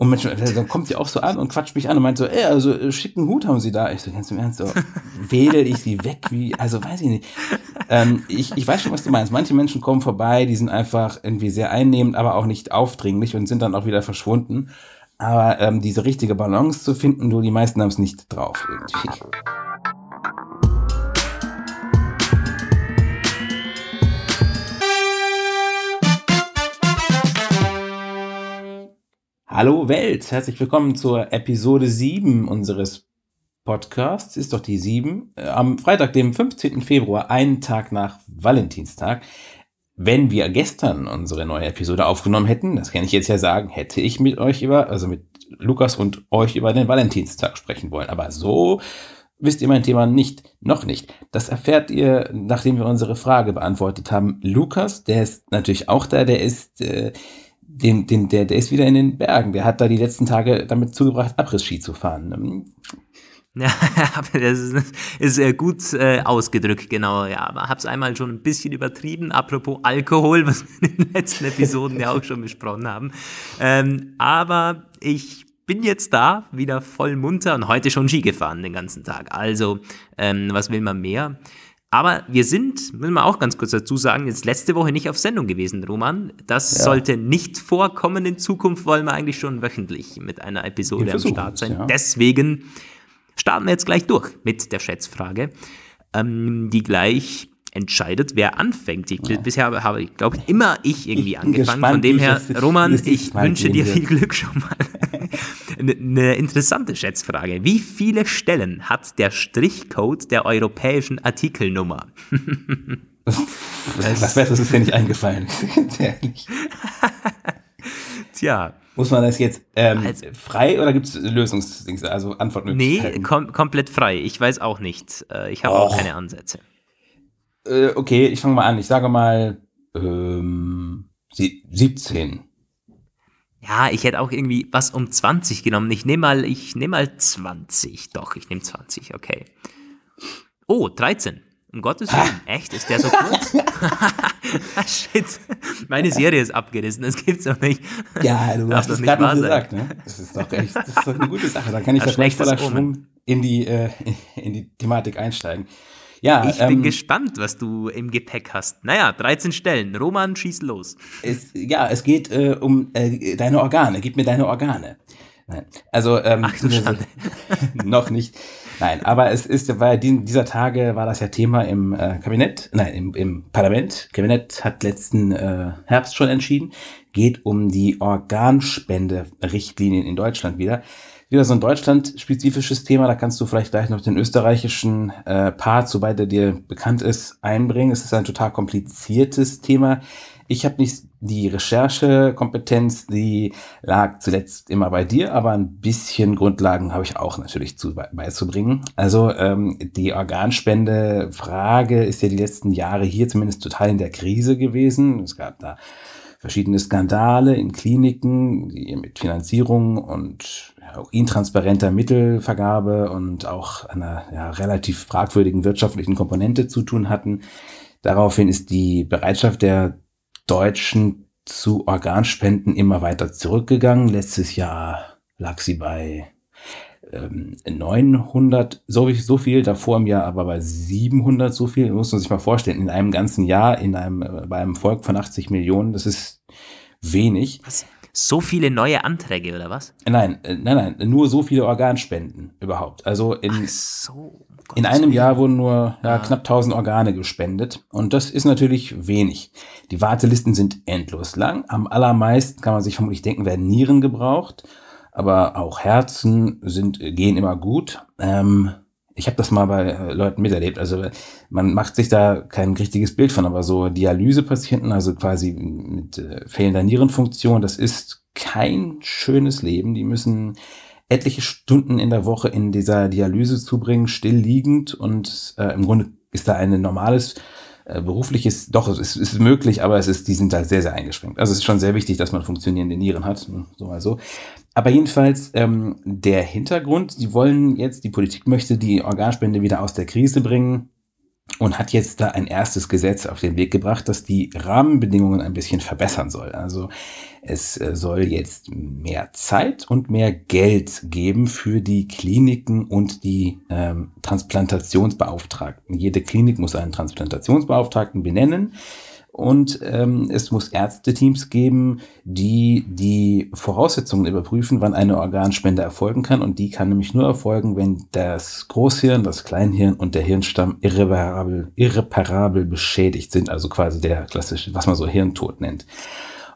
Und manchmal, dann kommt sie auch so an und quatscht mich an und meint so, ey, also äh, schicken Hut haben sie da. Ich so, ganz im Ernst, so, wedel ich sie weg, wie, also weiß ich nicht. Ähm, ich, ich weiß schon, was du meinst. Manche Menschen kommen vorbei, die sind einfach irgendwie sehr einnehmend, aber auch nicht aufdringlich und sind dann auch wieder verschwunden. Aber ähm, diese richtige Balance zu finden, nur die meisten haben es nicht drauf irgendwie. Hallo Welt, herzlich willkommen zur Episode 7 unseres Podcasts. Ist doch die 7. Äh, am Freitag, dem 15. Februar, einen Tag nach Valentinstag. Wenn wir gestern unsere neue Episode aufgenommen hätten, das kann ich jetzt ja sagen, hätte ich mit euch über, also mit Lukas und euch über den Valentinstag sprechen wollen. Aber so wisst ihr mein Thema nicht, noch nicht. Das erfährt ihr, nachdem wir unsere Frage beantwortet haben. Lukas, der ist natürlich auch da, der ist, äh, den, den, der, der ist wieder in den Bergen. Der hat da die letzten Tage damit zugebracht, Abriss-Ski zu fahren. Ja, das ist, ist äh, gut äh, ausgedrückt, genau. Ja, aber hab's einmal schon ein bisschen übertrieben. Apropos Alkohol, was wir in den letzten Episoden ja auch schon besprochen haben. Ähm, aber ich bin jetzt da, wieder voll munter und heute schon Ski gefahren den ganzen Tag. Also, ähm, was will man mehr? Aber wir sind, müssen wir auch ganz kurz dazu sagen, jetzt letzte Woche nicht auf Sendung gewesen, Roman. Das ja. sollte nicht vorkommen. In Zukunft wollen wir eigentlich schon wöchentlich mit einer Episode am Start sein. Ja. Deswegen starten wir jetzt gleich durch mit der Schätzfrage, ähm, die gleich entscheidet, wer anfängt. Ich, ja. Bisher habe, habe ich, glaube immer ich irgendwie ich angefangen. Gespannt, Von dem her, Roman, ich wünsche dir viel Glück schon mal. eine, interessante Schätzfrage. Wie viele Stellen hat der Strichcode der europäischen Artikelnummer? Was Besseres ist dir nicht eingefallen. Tja. Muss man das jetzt ähm, also, frei oder gibt es Lösungsdings, also Antwortmöglichkeiten? Nee, kom komplett frei. Ich weiß auch nicht. Äh, ich habe auch keine Ansätze. Äh, okay, ich fange mal an. Ich sage mal ähm, 17. Ja, ich hätte auch irgendwie was um 20 genommen. Ich nehme mal, ich nehme mal 20. Doch, ich nehme 20, okay. Oh, 13. Um Gottes Willen, echt? Ist der so kurz? Shit. Meine Serie ist abgerissen, das gibt's doch nicht. Ja, du hast es gerade gesagt, ne? Das ist doch echt, das ist doch eine gute Sache. Da kann ich doch gleich voller Schwung in die, äh, in die Thematik einsteigen. Ja, ich ähm, bin gespannt, was du im Gepäck hast. Naja, 13 Stellen. Roman, schieß los. Es, ja, es geht äh, um äh, deine Organe. Gib mir deine Organe. Nein. Also, ähm, Ach, du Schande. noch nicht. Nein, aber es ist, weil dieser Tage war das ja Thema im äh, Kabinett, nein, im, im Parlament. Kabinett hat letzten äh, Herbst schon entschieden. Geht um die Organspende-Richtlinien in Deutschland wieder wieder so ein deutschland-spezifisches Thema. Da kannst du vielleicht gleich noch den österreichischen äh, Part, sobald er dir bekannt ist, einbringen. Es ist ein total kompliziertes Thema. Ich habe nicht die Recherchekompetenz, die lag zuletzt immer bei dir, aber ein bisschen Grundlagen habe ich auch natürlich zu, beizubringen. Also ähm, die Organspende-Frage ist ja die letzten Jahre hier zumindest total in der Krise gewesen. Es gab da verschiedene Skandale in Kliniken die mit Finanzierung und intransparenter Mittelvergabe und auch einer ja, relativ fragwürdigen wirtschaftlichen Komponente zu tun hatten. Daraufhin ist die Bereitschaft der Deutschen zu Organspenden immer weiter zurückgegangen. Letztes Jahr lag sie bei ähm, 900, so, so viel, davor im Jahr aber bei 700 so viel. Muss man sich mal vorstellen, in einem ganzen Jahr, in einem, äh, bei einem Volk von 80 Millionen, das ist wenig. Was? So viele neue Anträge oder was? Nein, äh, nein, nein, nur so viele Organspenden überhaupt. Also in, so, in einem Jahr wurden nur ja, ja. knapp 1000 Organe gespendet und das ist natürlich wenig. Die Wartelisten sind endlos lang. Am allermeisten kann man sich vermutlich denken, werden Nieren gebraucht, aber auch Herzen sind gehen immer gut. Ähm, ich habe das mal bei äh, Leuten miterlebt. Also man macht sich da kein richtiges Bild von, aber so Dialysepatienten, also quasi mit äh, fehlender Nierenfunktion, das ist kein schönes Leben. Die müssen etliche Stunden in der Woche in dieser Dialyse zubringen, still liegend und äh, im Grunde ist da ein normales äh, berufliches, doch, es ist, ist möglich, aber es ist, die sind da sehr, sehr eingeschränkt. Also es ist schon sehr wichtig, dass man funktionierende Nieren hat, so mal so. Aber jedenfalls ähm, der Hintergrund, die wollen jetzt, die Politik möchte die Organspende wieder aus der Krise bringen. und hat jetzt da ein erstes Gesetz auf den Weg gebracht, das die Rahmenbedingungen ein bisschen verbessern soll. Also es äh, soll jetzt mehr Zeit und mehr Geld geben für die Kliniken und die ähm, Transplantationsbeauftragten. Jede Klinik muss einen Transplantationsbeauftragten benennen und ähm, es muss Ärzteteams geben, die die Voraussetzungen überprüfen, wann eine Organspende erfolgen kann. Und die kann nämlich nur erfolgen, wenn das Großhirn, das Kleinhirn und der Hirnstamm irreparabel, irreparabel beschädigt sind. Also quasi der klassische, was man so Hirntod nennt.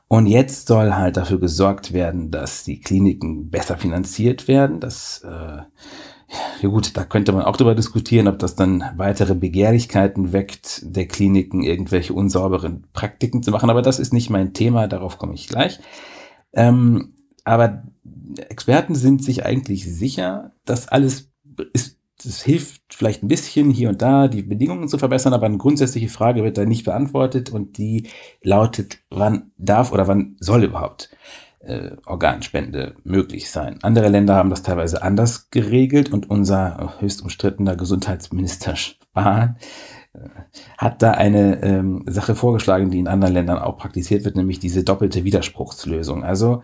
Und jetzt soll halt dafür gesorgt werden, dass die Kliniken besser finanziert werden, dass äh, ja gut, da könnte man auch darüber diskutieren, ob das dann weitere Begehrlichkeiten weckt, der Kliniken irgendwelche unsauberen Praktiken zu machen. Aber das ist nicht mein Thema, darauf komme ich gleich. Ähm, aber Experten sind sich eigentlich sicher, dass alles ist, es hilft vielleicht ein bisschen hier und da, die Bedingungen zu verbessern, aber eine grundsätzliche Frage wird da nicht beantwortet und die lautet, wann darf oder wann soll überhaupt äh, Organspende möglich sein. Andere Länder haben das teilweise anders geregelt und unser höchst umstrittener Gesundheitsminister Spahn äh, hat da eine ähm, Sache vorgeschlagen, die in anderen Ländern auch praktiziert wird, nämlich diese doppelte Widerspruchslösung. Also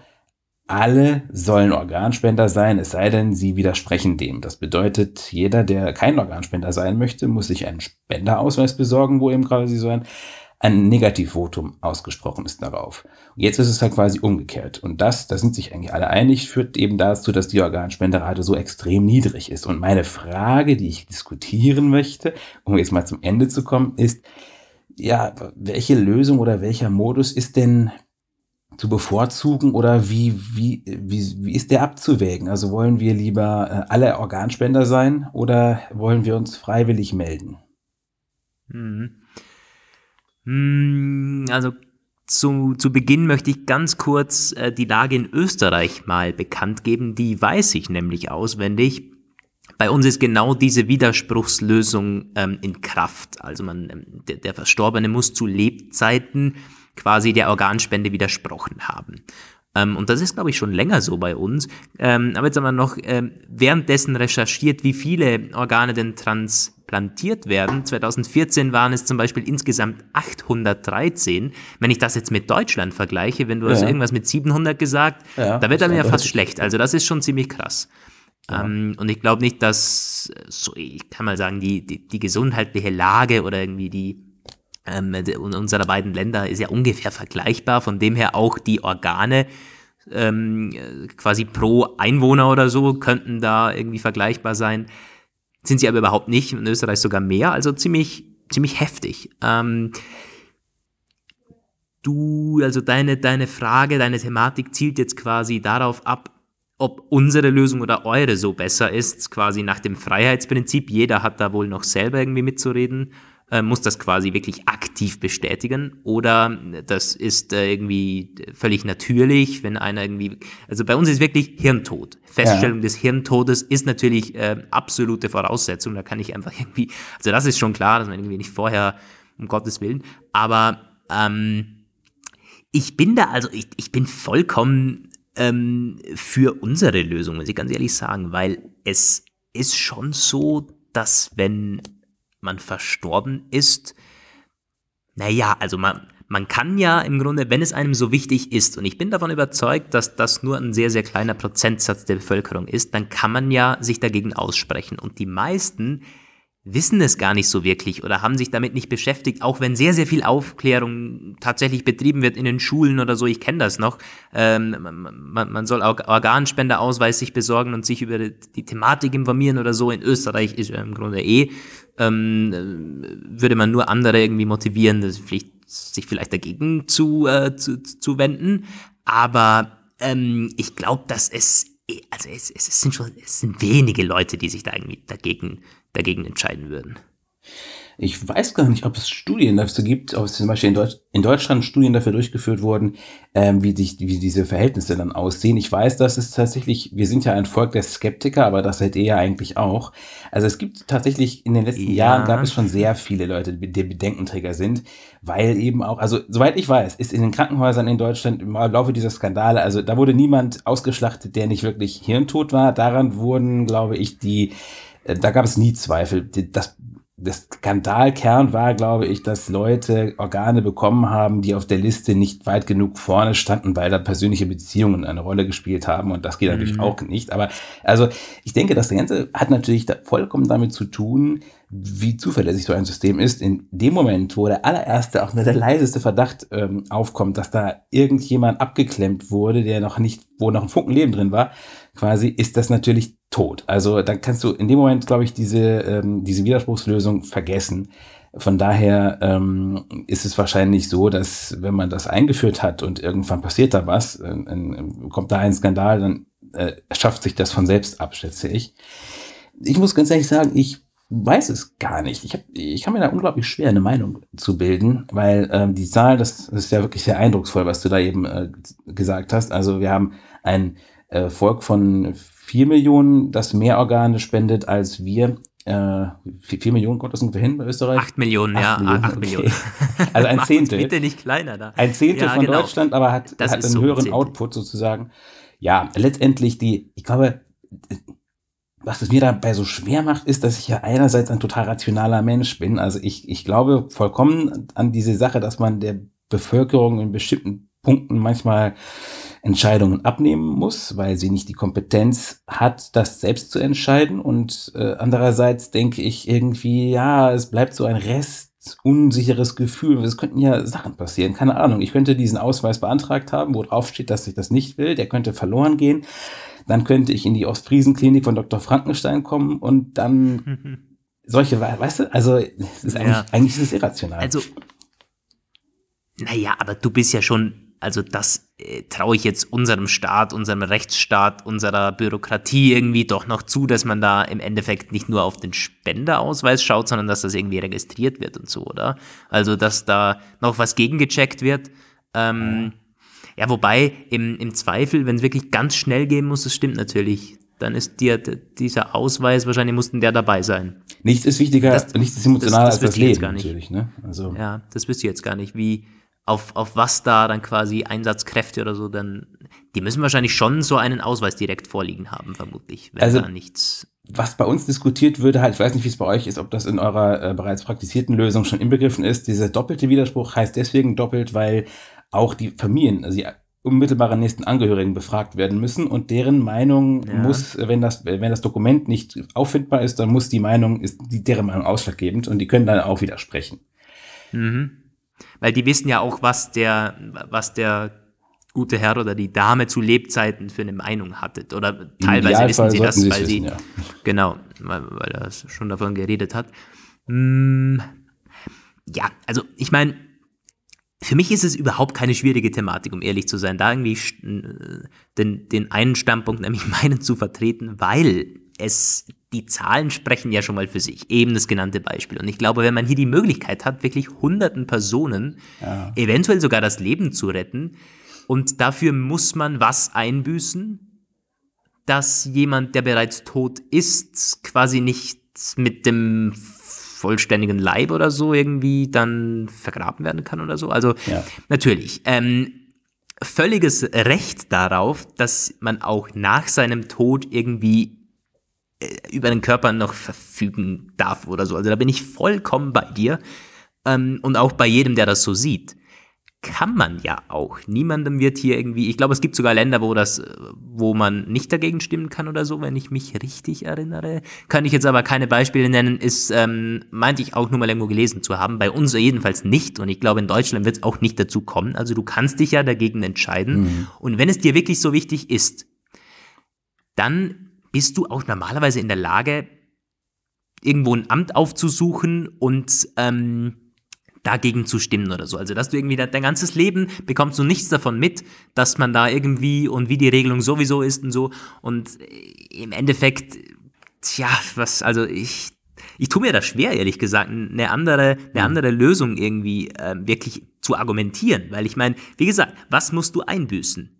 alle sollen Organspender sein, es sei denn, sie widersprechen dem. Das bedeutet, jeder, der kein Organspender sein möchte, muss sich einen Spenderausweis besorgen, wo eben quasi so ein ein Negativvotum ausgesprochen ist darauf. Und jetzt ist es halt quasi umgekehrt. Und das, da sind sich eigentlich alle einig, führt eben dazu, dass die Organspenderate so extrem niedrig ist. Und meine Frage, die ich diskutieren möchte, um jetzt mal zum Ende zu kommen, ist, ja, welche Lösung oder welcher Modus ist denn zu bevorzugen oder wie, wie, wie, wie ist der abzuwägen? Also wollen wir lieber äh, alle Organspender sein oder wollen wir uns freiwillig melden? Mhm. Hm, also zu, zu Beginn möchte ich ganz kurz äh, die Lage in Österreich mal bekannt geben. Die weiß ich nämlich auswendig. Bei uns ist genau diese Widerspruchslösung ähm, in Kraft. Also man, ähm, der, der Verstorbene muss zu Lebzeiten quasi der Organspende widersprochen haben. Ähm, und das ist, glaube ich, schon länger so bei uns. Ähm, aber jetzt haben wir noch ähm, währenddessen recherchiert, wie viele Organe denn transplantiert werden. 2014 waren es zum Beispiel insgesamt 813. Wenn ich das jetzt mit Deutschland vergleiche, wenn du ja. hast irgendwas mit 700 gesagt, ja, da wird dann ja fast schlecht. Also das ist schon ziemlich krass. Ja. Ähm, und ich glaube nicht, dass, so, ich kann mal sagen, die, die, die gesundheitliche Lage oder irgendwie die, ähm, unserer beiden Länder ist ja ungefähr vergleichbar, von dem her auch die Organe ähm, quasi pro Einwohner oder so könnten da irgendwie vergleichbar sein. Sind sie aber überhaupt nicht, in Österreich sogar mehr, also ziemlich, ziemlich heftig. Ähm, du, also deine, deine Frage, deine Thematik zielt jetzt quasi darauf ab, ob unsere Lösung oder eure so besser ist, quasi nach dem Freiheitsprinzip. Jeder hat da wohl noch selber irgendwie mitzureden äh, muss das quasi wirklich aktiv bestätigen oder das ist äh, irgendwie völlig natürlich, wenn einer irgendwie, also bei uns ist wirklich Hirntod. Feststellung ja. des Hirntodes ist natürlich äh, absolute Voraussetzung, da kann ich einfach irgendwie, also das ist schon klar, dass man irgendwie nicht vorher, um Gottes Willen, aber ähm, ich bin da, also ich, ich bin vollkommen ähm, für unsere Lösung, muss ich ganz ehrlich sagen, weil es ist schon so, dass wenn man verstorben ist, naja, also man, man kann ja im Grunde, wenn es einem so wichtig ist, und ich bin davon überzeugt, dass das nur ein sehr, sehr kleiner Prozentsatz der Bevölkerung ist, dann kann man ja sich dagegen aussprechen. Und die meisten wissen es gar nicht so wirklich oder haben sich damit nicht beschäftigt, auch wenn sehr, sehr viel Aufklärung tatsächlich betrieben wird in den Schulen oder so, ich kenne das noch. Ähm, man, man soll Organspenderausweis sich besorgen und sich über die Thematik informieren oder so. In Österreich ist im Grunde eh, ähm, würde man nur andere irgendwie motivieren, vielleicht, sich vielleicht dagegen zu, äh, zu, zu wenden. Aber ähm, ich glaube, dass es also es, es, sind schon, es sind wenige Leute, die sich da irgendwie dagegen dagegen entscheiden würden. Ich weiß gar nicht, ob es Studien dazu gibt, ob es zum Beispiel in, Deutsch, in Deutschland Studien dafür durchgeführt wurden, ähm, wie, die, wie diese Verhältnisse dann aussehen. Ich weiß, dass es tatsächlich, wir sind ja ein Volk der Skeptiker, aber das seid ihr ja eigentlich auch. Also es gibt tatsächlich in den letzten ja. Jahren gab es schon sehr viele Leute, die Bedenkenträger sind, weil eben auch, also soweit ich weiß, ist in den Krankenhäusern in Deutschland im Laufe dieser Skandale, also da wurde niemand ausgeschlachtet, der nicht wirklich hirntot war. Daran wurden, glaube ich, die da gab es nie Zweifel. Das der Skandalkern war, glaube ich, dass Leute Organe bekommen haben, die auf der Liste nicht weit genug vorne standen, weil da persönliche Beziehungen eine Rolle gespielt haben. Und das geht natürlich mhm. auch nicht. Aber also ich denke, das Ganze hat natürlich da vollkommen damit zu tun, wie zuverlässig so ein System ist. In dem Moment, wo der allererste, auch nur der leiseste Verdacht ähm, aufkommt, dass da irgendjemand abgeklemmt wurde, der noch nicht, wo noch ein Funken Leben drin war, quasi, ist das natürlich tot. Also dann kannst du in dem Moment, glaube ich, diese, ähm, diese Widerspruchslösung vergessen. Von daher ähm, ist es wahrscheinlich so, dass wenn man das eingeführt hat und irgendwann passiert da was, äh, äh, kommt da ein Skandal, dann äh, schafft sich das von selbst ab, schätze ich. Ich muss ganz ehrlich sagen, ich weiß es gar nicht. Ich, hab, ich kann mir da unglaublich schwer eine Meinung zu bilden, weil ähm, die Zahl, das, das ist ja wirklich sehr eindrucksvoll, was du da eben äh, gesagt hast. Also wir haben ein äh, Volk von vier Millionen, das mehr Organe spendet als wir. Äh, vier Millionen kommt das ungefähr hin bei Österreich? Acht Millionen, acht ja, Millionen, acht okay. Millionen. Also ein Zehntel. bitte nicht kleiner da. Ein Zehntel ja, von genau. Deutschland, aber hat, hat einen so höheren Output sozusagen. Ja, letztendlich die, ich glaube, was es mir dabei so schwer macht, ist, dass ich ja einerseits ein total rationaler Mensch bin. Also ich, ich glaube vollkommen an diese Sache, dass man der Bevölkerung in bestimmten Punkten manchmal Entscheidungen abnehmen muss, weil sie nicht die Kompetenz hat, das selbst zu entscheiden. Und äh, andererseits denke ich irgendwie, ja, es bleibt so ein Rest unsicheres Gefühl. Es könnten ja Sachen passieren. Keine Ahnung. Ich könnte diesen Ausweis beantragt haben, wo drauf steht, dass ich das nicht will. Der könnte verloren gehen. Dann könnte ich in die Ostfriesenklinik von Dr. Frankenstein kommen und dann solche, weißt du, also es ist eigentlich, ja. eigentlich ist es irrational. Also, naja, aber du bist ja schon also das äh, traue ich jetzt unserem Staat, unserem Rechtsstaat, unserer Bürokratie irgendwie doch noch zu, dass man da im Endeffekt nicht nur auf den Spenderausweis schaut, sondern dass das irgendwie registriert wird und so, oder? Also, dass da noch was gegengecheckt wird. Ähm, ja, wobei im, im Zweifel, wenn es wirklich ganz schnell gehen muss, das stimmt natürlich. Dann ist dir dieser Ausweis, wahrscheinlich mussten der dabei sein. Nichts ist wichtiger, das, nichts ist emotionaler das, das als das Leben, natürlich. Ne? Also. Ja, das wüsste ich jetzt gar nicht, wie, auf, auf was da dann quasi Einsatzkräfte oder so dann, die müssen wahrscheinlich schon so einen Ausweis direkt vorliegen haben, vermutlich, wenn also, da nichts. Was bei uns diskutiert würde, halt, ich weiß nicht, wie es bei euch ist, ob das in eurer äh, bereits praktizierten Lösung schon inbegriffen ist. Dieser doppelte Widerspruch heißt deswegen doppelt, weil auch die Familien, also die unmittelbaren nächsten Angehörigen befragt werden müssen und deren Meinung ja. muss, wenn das, wenn das Dokument nicht auffindbar ist, dann muss die Meinung, ist die, deren Meinung ausschlaggebend und die können dann auch widersprechen. Mhm. Weil die wissen ja auch, was der, was der gute Herr oder die Dame zu Lebzeiten für eine Meinung hatte. Oder teilweise wissen sie das, weil sie, ja. genau, weil, weil er schon davon geredet hat. Hm, ja, also ich meine, für mich ist es überhaupt keine schwierige Thematik, um ehrlich zu sein, da irgendwie den, den einen Standpunkt, nämlich meinen, zu vertreten, weil es, die Zahlen sprechen ja schon mal für sich, eben das genannte Beispiel. Und ich glaube, wenn man hier die Möglichkeit hat, wirklich hunderten Personen ja. eventuell sogar das Leben zu retten, und dafür muss man was einbüßen, dass jemand, der bereits tot ist, quasi nicht mit dem vollständigen Leib oder so irgendwie dann vergraben werden kann oder so. Also ja. natürlich. Ähm, völliges Recht darauf, dass man auch nach seinem Tod irgendwie äh, über den Körper noch verfügen darf oder so. Also da bin ich vollkommen bei dir ähm, und auch bei jedem, der das so sieht. Kann man ja auch. Niemandem wird hier irgendwie, ich glaube, es gibt sogar Länder, wo das, wo man nicht dagegen stimmen kann oder so, wenn ich mich richtig erinnere. Kann ich jetzt aber keine Beispiele nennen, ist, ähm, meinte ich auch nur mal irgendwo gelesen zu haben. Bei uns jedenfalls nicht und ich glaube, in Deutschland wird es auch nicht dazu kommen. Also du kannst dich ja dagegen entscheiden. Mhm. Und wenn es dir wirklich so wichtig ist, dann bist du auch normalerweise in der Lage, irgendwo ein Amt aufzusuchen und ähm, dagegen zu stimmen oder so. Also, dass du irgendwie dein, dein ganzes Leben bekommst du nichts davon mit, dass man da irgendwie und wie die Regelung sowieso ist und so. Und äh, im Endeffekt, tja, was, also ich, ich tue mir das schwer, ehrlich gesagt, eine andere, eine andere Lösung irgendwie äh, wirklich zu argumentieren. Weil ich meine, wie gesagt, was musst du einbüßen?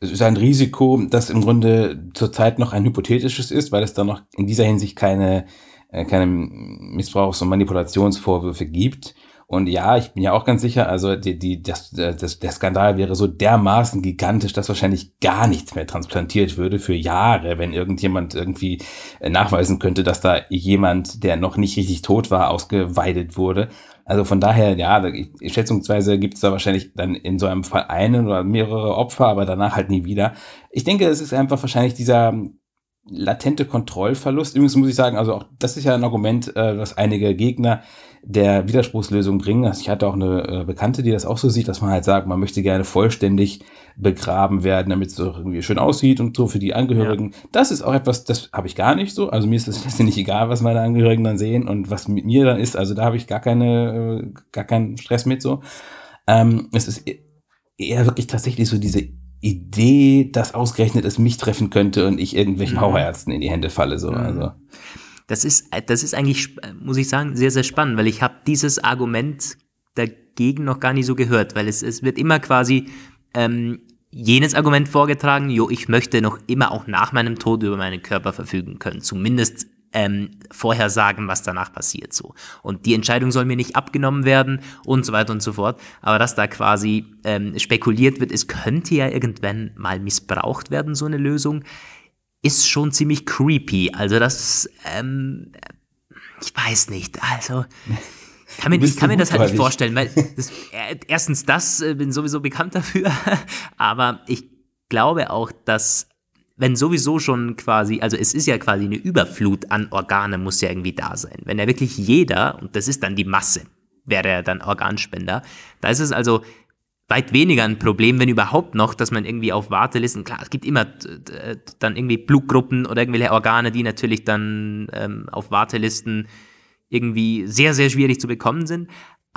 es ist ein Risiko, das im Grunde zurzeit noch ein hypothetisches ist, weil es da noch in dieser Hinsicht keine, äh, keine Missbrauchs- und Manipulationsvorwürfe gibt. Und ja, ich bin ja auch ganz sicher, also die, die, das, das, der Skandal wäre so dermaßen gigantisch, dass wahrscheinlich gar nichts mehr transplantiert würde für Jahre, wenn irgendjemand irgendwie äh, nachweisen könnte, dass da jemand, der noch nicht richtig tot war, ausgeweidet wurde. Also von daher, ja, schätzungsweise gibt es da wahrscheinlich dann in so einem Fall einen oder mehrere Opfer, aber danach halt nie wieder. Ich denke, es ist einfach wahrscheinlich dieser latente Kontrollverlust. Übrigens muss ich sagen, also auch das ist ja ein Argument, äh, was einige Gegner der Widerspruchslösung bringen. Also ich hatte auch eine äh, Bekannte, die das auch so sieht, dass man halt sagt, man möchte gerne vollständig begraben werden, damit es irgendwie schön aussieht und so für die Angehörigen. Ja. Das ist auch etwas, das habe ich gar nicht so. Also mir ist das nicht egal, was meine Angehörigen dann sehen und was mit mir dann ist. Also da habe ich gar keine, äh, gar keinen Stress mit so. Ähm, es ist e-, eher wirklich tatsächlich so diese Idee, dass ausgerechnet es mich treffen könnte und ich irgendwelchen mhm. Hauerärzten in die Hände falle. So. Mhm. Also. Das ist, das ist eigentlich, muss ich sagen, sehr, sehr spannend, weil ich habe dieses Argument dagegen noch gar nicht so gehört, weil es, es wird immer quasi ähm, jenes Argument vorgetragen, jo, ich möchte noch immer auch nach meinem Tod über meinen Körper verfügen können, zumindest ähm, vorher sagen, was danach passiert so. Und die Entscheidung soll mir nicht abgenommen werden und so weiter und so fort. Aber dass da quasi ähm, spekuliert wird, es könnte ja irgendwann mal missbraucht werden, so eine Lösung, ist schon ziemlich creepy. Also das, ähm, ich weiß nicht, also... Kann mir, ich kann mir das halt nicht vorstellen, weil das, äh, erstens das, äh, bin sowieso bekannt dafür, aber ich glaube auch, dass wenn sowieso schon quasi, also es ist ja quasi eine Überflut an Organe, muss ja irgendwie da sein. Wenn ja wirklich jeder, und das ist dann die Masse, wäre ja dann Organspender, da ist es also weit weniger ein Problem, wenn überhaupt noch, dass man irgendwie auf Wartelisten, klar, es gibt immer dann irgendwie Blutgruppen oder irgendwelche Organe, die natürlich dann ähm, auf Wartelisten irgendwie sehr, sehr schwierig zu bekommen sind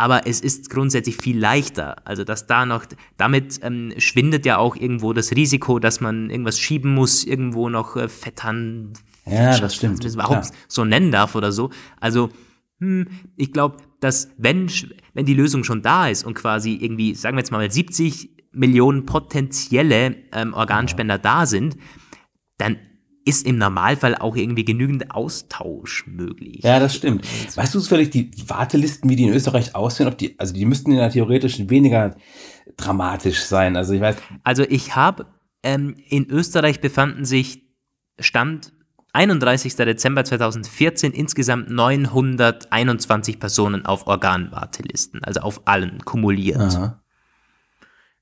aber es ist grundsätzlich viel leichter. Also dass da noch, damit ähm, schwindet ja auch irgendwo das Risiko, dass man irgendwas schieben muss, irgendwo noch äh, Fettern, ja, das stimmt. das überhaupt klar. so nennen darf oder so. Also hm, ich glaube, dass wenn, wenn die Lösung schon da ist und quasi irgendwie, sagen wir jetzt mal 70 Millionen potenzielle ähm, Organspender ja. da sind, dann ist im Normalfall auch irgendwie genügend Austausch möglich. Ja, das stimmt. Weißt du zufällig die Wartelisten, wie die in Österreich aussehen? Ob die, also die müssten ja theoretisch weniger dramatisch sein. Also ich weiß. Also ich habe ähm, in Österreich befanden sich Stand 31. Dezember 2014 insgesamt 921 Personen auf Organwartelisten, also auf allen kumuliert. Aha.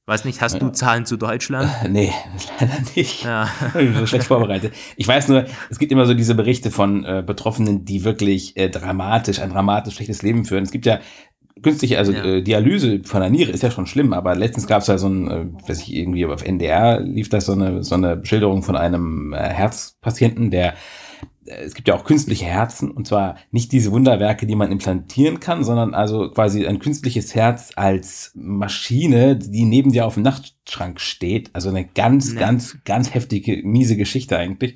Weiß nicht, hast du Zahlen zu Deutschland? Äh, nee, leider nicht. Ja. Ich bin schlecht vorbereitet. Ich weiß nur, es gibt immer so diese Berichte von äh, Betroffenen, die wirklich äh, dramatisch, ein dramatisch schlechtes Leben führen. Es gibt ja künstliche, also ja. äh, Dialyse von der Niere ist ja schon schlimm, aber letztens gab es ja so ein, äh, weiß ich, irgendwie auf NDR lief das so eine, so eine Schilderung von einem äh, Herzpatienten, der es gibt ja auch künstliche Herzen und zwar nicht diese Wunderwerke, die man implantieren kann, sondern also quasi ein künstliches Herz als Maschine, die neben dir auf dem Nachtschrank steht. Also eine ganz, ja. ganz, ganz heftige, miese Geschichte eigentlich.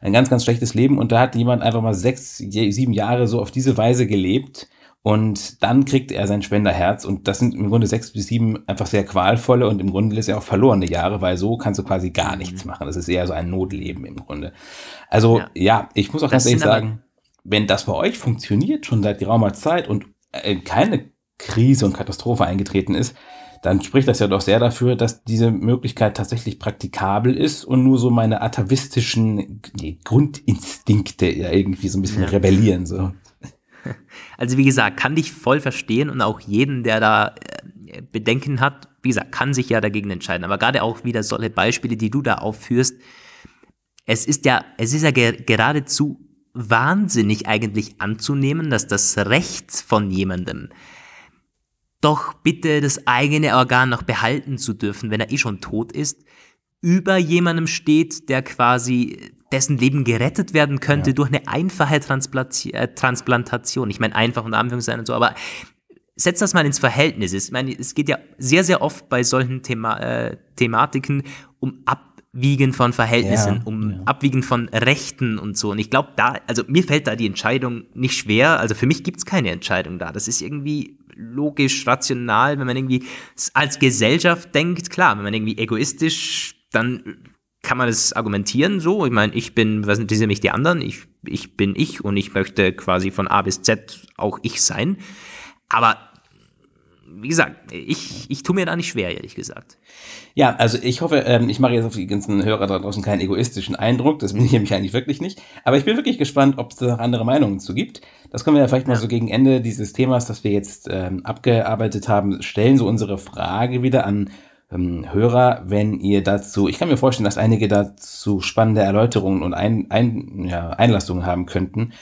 Ein ganz, ganz schlechtes Leben und da hat jemand einfach mal sechs, sieben Jahre so auf diese Weise gelebt und dann kriegt er sein Spenderherz und das sind im Grunde sechs bis sieben einfach sehr qualvolle und im Grunde ist er auch verlorene Jahre, weil so kannst du quasi gar nichts mhm. machen. Das ist eher so ein Notleben im Grunde. Also ja, ja ich muss auch das ganz ehrlich sagen, wenn das bei euch funktioniert schon seit geraumer Zeit und äh, keine Krise und Katastrophe eingetreten ist, dann spricht das ja doch sehr dafür, dass diese Möglichkeit tatsächlich praktikabel ist und nur so meine atavistischen nee, Grundinstinkte ja irgendwie so ein bisschen ja. rebellieren. So. Also wie gesagt, kann dich voll verstehen und auch jeden, der da äh, Bedenken hat, wie gesagt, kann sich ja dagegen entscheiden. Aber gerade auch wieder solche Beispiele, die du da aufführst, es ist ja, es ist ja geradezu wahnsinnig eigentlich anzunehmen, dass das Recht von jemandem, doch bitte das eigene Organ noch behalten zu dürfen, wenn er eh schon tot ist, über jemandem steht, der quasi dessen Leben gerettet werden könnte ja. durch eine einfache äh, Transplantation. Ich meine, einfach und Anführungszeichen und so, aber setz das mal ins Verhältnis. Ich meine, es geht ja sehr, sehr oft bei solchen Thema äh, Thematiken um Abwiegen von Verhältnissen, ja, um ja. Abwiegen von Rechten und so. Und ich glaube, da, also mir fällt da die Entscheidung nicht schwer. Also für mich gibt es keine Entscheidung da. Das ist irgendwie logisch, rational, wenn man irgendwie als Gesellschaft denkt, klar, wenn man irgendwie egoistisch, dann kann man das argumentieren so. Ich meine, ich bin, was interessieren mich die anderen? Ich, ich bin ich und ich möchte quasi von A bis Z auch ich sein. Aber wie gesagt, ich, ich tue mir da nicht schwer, ehrlich gesagt. Ja, also ich hoffe, ähm, ich mache jetzt auf die ganzen Hörer da draußen keinen egoistischen Eindruck, das bin ich nämlich eigentlich wirklich nicht. Aber ich bin wirklich gespannt, ob es da andere Meinungen zu gibt. Das können wir ja vielleicht mal so gegen Ende dieses Themas, das wir jetzt ähm, abgearbeitet haben, stellen, so unsere Frage wieder an ähm, Hörer, wenn ihr dazu, ich kann mir vorstellen, dass einige dazu spannende Erläuterungen und ein, ein, ja, Einlassungen haben könnten.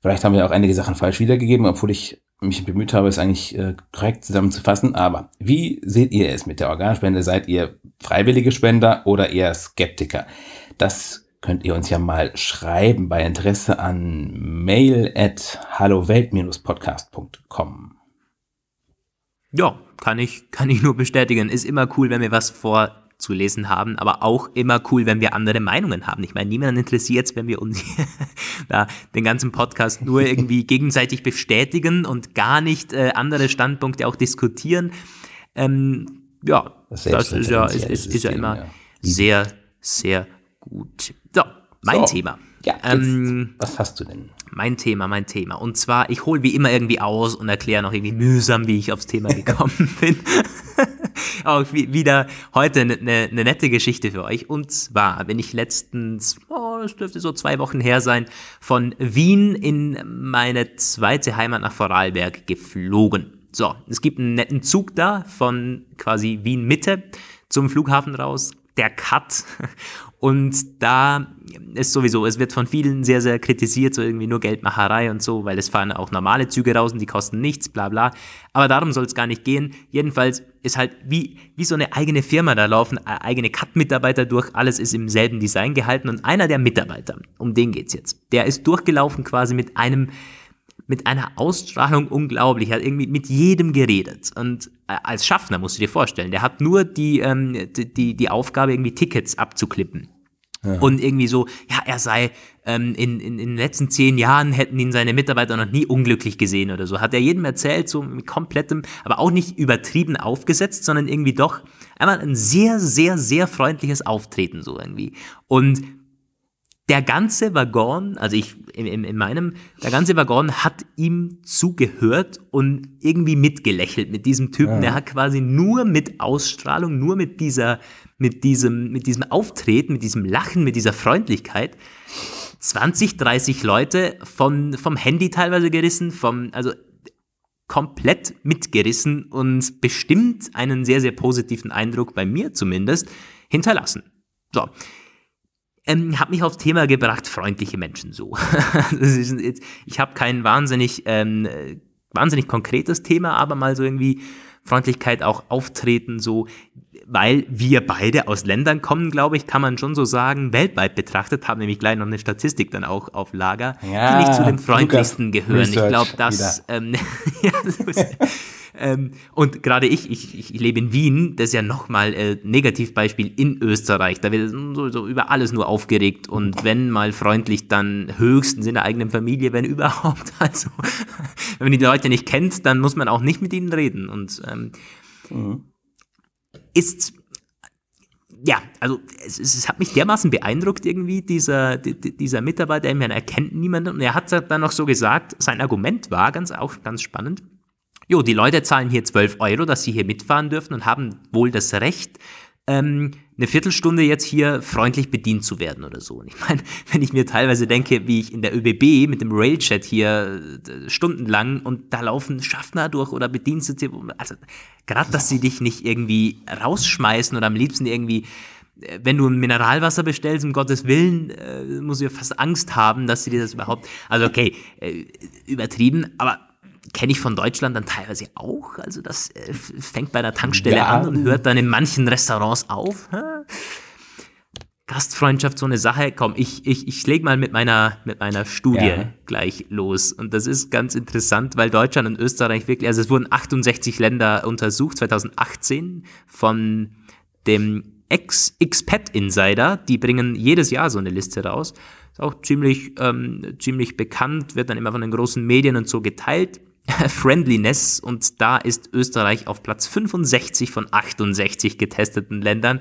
Vielleicht haben wir auch einige Sachen falsch wiedergegeben, obwohl ich mich bemüht habe, es eigentlich äh, korrekt zusammenzufassen. Aber wie seht ihr es mit der Organspende? Seid ihr freiwillige Spender oder eher Skeptiker? Das könnt ihr uns ja mal schreiben bei Interesse an mail at hallowelt-podcast.com. Ja, kann ich, kann ich nur bestätigen. Ist immer cool, wenn wir was vorzulesen haben, aber auch immer cool, wenn wir andere Meinungen haben. Ich meine, niemanden interessiert es, wenn wir uns da den ganzen Podcast nur irgendwie gegenseitig bestätigen und gar nicht äh, andere Standpunkte auch diskutieren. Ähm, ja, das, das ist ja, ist, ist, ist ja immer ja. sehr, sehr gut. So, mein so. Thema. Ja, ähm, was hast du denn? Mein Thema, mein Thema. Und zwar, ich hole wie immer irgendwie aus und erkläre noch irgendwie mühsam, wie ich aufs Thema gekommen bin. Auch wieder heute eine, eine, eine, nette Geschichte für euch. Und zwar bin ich letztens, oh, es dürfte so zwei Wochen her sein, von Wien in meine zweite Heimat nach Vorarlberg geflogen. So, es gibt einen netten Zug da von quasi Wien Mitte zum Flughafen raus, der Cut. Und da ist sowieso, es wird von vielen sehr, sehr kritisiert, so irgendwie nur Geldmacherei und so, weil es fahren auch normale Züge raus und die kosten nichts, bla bla. Aber darum soll es gar nicht gehen. Jedenfalls ist halt wie, wie so eine eigene Firma, da laufen äh, eigene Cut-Mitarbeiter durch, alles ist im selben Design gehalten und einer der Mitarbeiter, um den geht's jetzt, der ist durchgelaufen quasi mit einem mit einer Ausstrahlung unglaublich, hat irgendwie mit jedem geredet. Und äh, als Schaffner musst du dir vorstellen, der hat nur die, ähm, die, die Aufgabe, irgendwie Tickets abzuklippen. Ja. Und irgendwie so, ja, er sei ähm, in, in, in den letzten zehn Jahren hätten ihn seine Mitarbeiter noch nie unglücklich gesehen oder so. Hat er jedem erzählt, so mit komplettem, aber auch nicht übertrieben aufgesetzt, sondern irgendwie doch einmal ein sehr, sehr, sehr freundliches Auftreten so irgendwie. Und der ganze Waggon, also ich in, in, meinem, der ganze Waggon hat ihm zugehört und irgendwie mitgelächelt mit diesem Typen. Ja. Der hat quasi nur mit Ausstrahlung, nur mit dieser, mit diesem, mit diesem Auftreten, mit diesem Lachen, mit dieser Freundlichkeit 20, 30 Leute von, vom Handy teilweise gerissen, vom, also komplett mitgerissen und bestimmt einen sehr, sehr positiven Eindruck bei mir zumindest hinterlassen. So ähm, habe mich aufs Thema gebracht, freundliche Menschen so. ich habe kein wahnsinnig, ähm, wahnsinnig konkretes Thema, aber mal so irgendwie Freundlichkeit auch auftreten, so, weil wir beide aus Ländern kommen, glaube ich, kann man schon so sagen, weltweit betrachtet, haben nämlich gleich noch eine Statistik dann auch auf Lager, ja, die nicht zu den freundlichsten Lukas gehören. Research ich glaube, dass, ähm, ja, ähm, und gerade ich, ich, ich lebe in Wien, das ist ja nochmal äh, Negativbeispiel in Österreich. Da wird so, über alles nur aufgeregt und wenn mal freundlich, dann höchstens in der eigenen Familie, wenn überhaupt. Also, wenn man die Leute nicht kennt, dann muss man auch nicht mit ihnen reden. Und ähm, mhm. Ist ja, also es, es, hat mich dermaßen beeindruckt irgendwie, dieser, dieser Mitarbeiter, er kennt niemanden. Und er hat dann noch so gesagt, sein Argument war ganz auch ganz spannend. Jo, die Leute zahlen hier 12 Euro, dass sie hier mitfahren dürfen und haben wohl das Recht, ähm, eine Viertelstunde jetzt hier freundlich bedient zu werden oder so. Und ich meine, wenn ich mir teilweise denke, wie ich in der ÖBB mit dem Railchat hier äh, stundenlang und da laufen Schaffner durch oder Bedienstete, also gerade, dass sie dich nicht irgendwie rausschmeißen oder am liebsten irgendwie äh, wenn du ein Mineralwasser bestellst, um Gottes Willen, äh, musst du ja fast Angst haben, dass sie dir das überhaupt. Also, okay, äh, übertrieben, aber kenne ich von Deutschland dann teilweise auch. Also das äh, fängt bei einer Tankstelle ja. an und hört dann in manchen Restaurants auf. Gastfreundschaft so eine Sache. Komm, ich, ich, ich leg mal mit meiner, mit meiner Studie ja. gleich los. Und das ist ganz interessant, weil Deutschland und Österreich wirklich, also es wurden 68 Länder untersucht, 2018 von dem Ex-Expat Insider. Die bringen jedes Jahr so eine Liste raus. Ist auch ziemlich, ähm, ziemlich bekannt, wird dann immer von den großen Medien und so geteilt. Friendliness und da ist Österreich auf Platz 65 von 68 getesteten Ländern.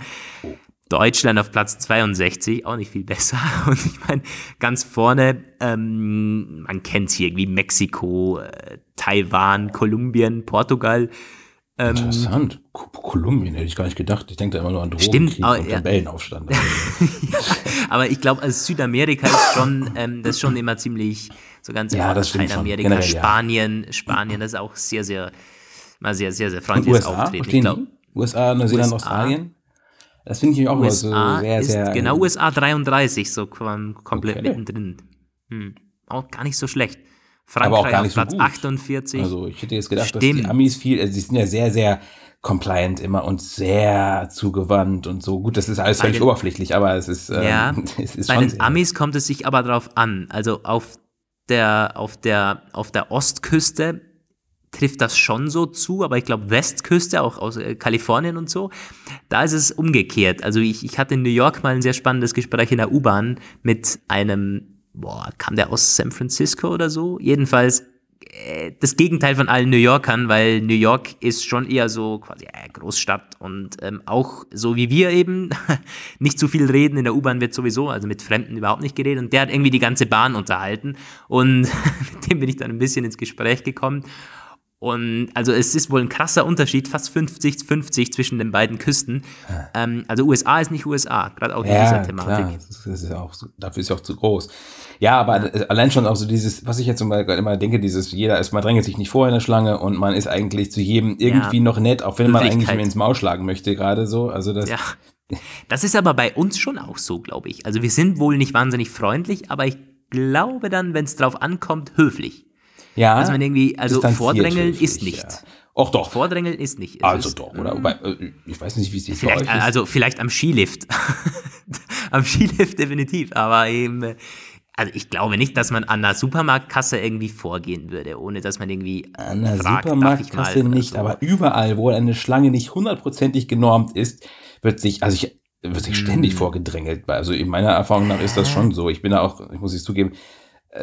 Deutschland auf Platz 62, auch nicht viel besser. Und ich meine, ganz vorne, ähm, man kennt es hier irgendwie Mexiko, äh, Taiwan, Kolumbien, Portugal. Ähm, Interessant. Kolumbien hätte ich gar nicht gedacht. Ich denke da immer nur an Drogenkrieg stimmt, und ja. Rebellenaufstand. ja, aber ich glaube, also Südamerika ist schon, ähm, das ist schon immer ziemlich, so ganz ja, das Lateinamerika, Generell, Spanien, ja. Spanien, das ist auch sehr, sehr, mal sehr, sehr, sehr freundliches USA, Auftreten. Ich glaub, USA, Neuseeland, Australien. Das finde ich auch USA so sehr, sehr. Genau, USA 33, so komplett okay. mittendrin. Hm. Auch gar nicht so schlecht. Frankreich aber auch gar nicht Platz so gut. 48. Also ich hätte jetzt gedacht, Stimmt. dass die Amis viel, also die sind ja sehr, sehr compliant immer und sehr zugewandt und so. Gut, das ist alles Bei völlig den- oberflächlich, aber es ist, ähm, Ja, es ist Bei den Amis kommt es sich aber darauf an. Also auf der, auf der, auf der Ostküste trifft das schon so zu, aber ich glaube Westküste, auch aus äh, Kalifornien und so, da ist es umgekehrt. Also ich, ich hatte in New York mal ein sehr spannendes Gespräch in der U-Bahn mit einem, boah, kam der aus San Francisco oder so? Jedenfalls äh, das Gegenteil von allen New Yorkern, weil New York ist schon eher so quasi äh, Großstadt und ähm, auch so wie wir eben nicht zu viel reden. In der U-Bahn wird sowieso, also mit Fremden überhaupt nicht geredet und der hat irgendwie die ganze Bahn unterhalten und mit dem bin ich dann ein bisschen ins Gespräch gekommen. Und also es ist wohl ein krasser Unterschied, fast 50-50 zwischen den beiden Küsten. Ähm, also USA ist nicht USA, gerade auch in ja, dieser Thematik. Klar, das ist, ja auch dafür ist ja auch zu groß. Ja, aber allein schon auch so dieses, was ich jetzt immer, immer denke, dieses, jeder ist, man drängelt sich nicht vor in der Schlange und man ist eigentlich zu jedem irgendwie Ja. noch nett, auch wenn man eigentlich mir ins Maul schlagen möchte gerade so. Also das, Ja. Das ist aber bei uns schon auch so, glaube ich. Also wir sind wohl nicht wahnsinnig freundlich, aber ich glaube dann, wenn es drauf ankommt, höflich. Ja Dass man irgendwie, also Vordrängeln ist nicht. Ja. Och doch. Vordrängeln ist nicht. Es Also ist, doch, oder? Wobei, äh, ich weiß nicht, wie es jetzt bei euch ist. also vielleicht am Skilift. am Skilift definitiv, aber eben, äh, also ich glaube nicht, dass man an einer Supermarktkasse irgendwie vorgehen würde, ohne dass man irgendwie An der fragt, Supermarktkasse nicht, so. aber überall, wo eine Schlange nicht hundertprozentig genormt ist, wird sich, also ich, wird sich Hm. ständig vorgedrängelt. Also in meiner Erfahrung nach ist das schon so. Ich bin da auch, ich muss es zugeben,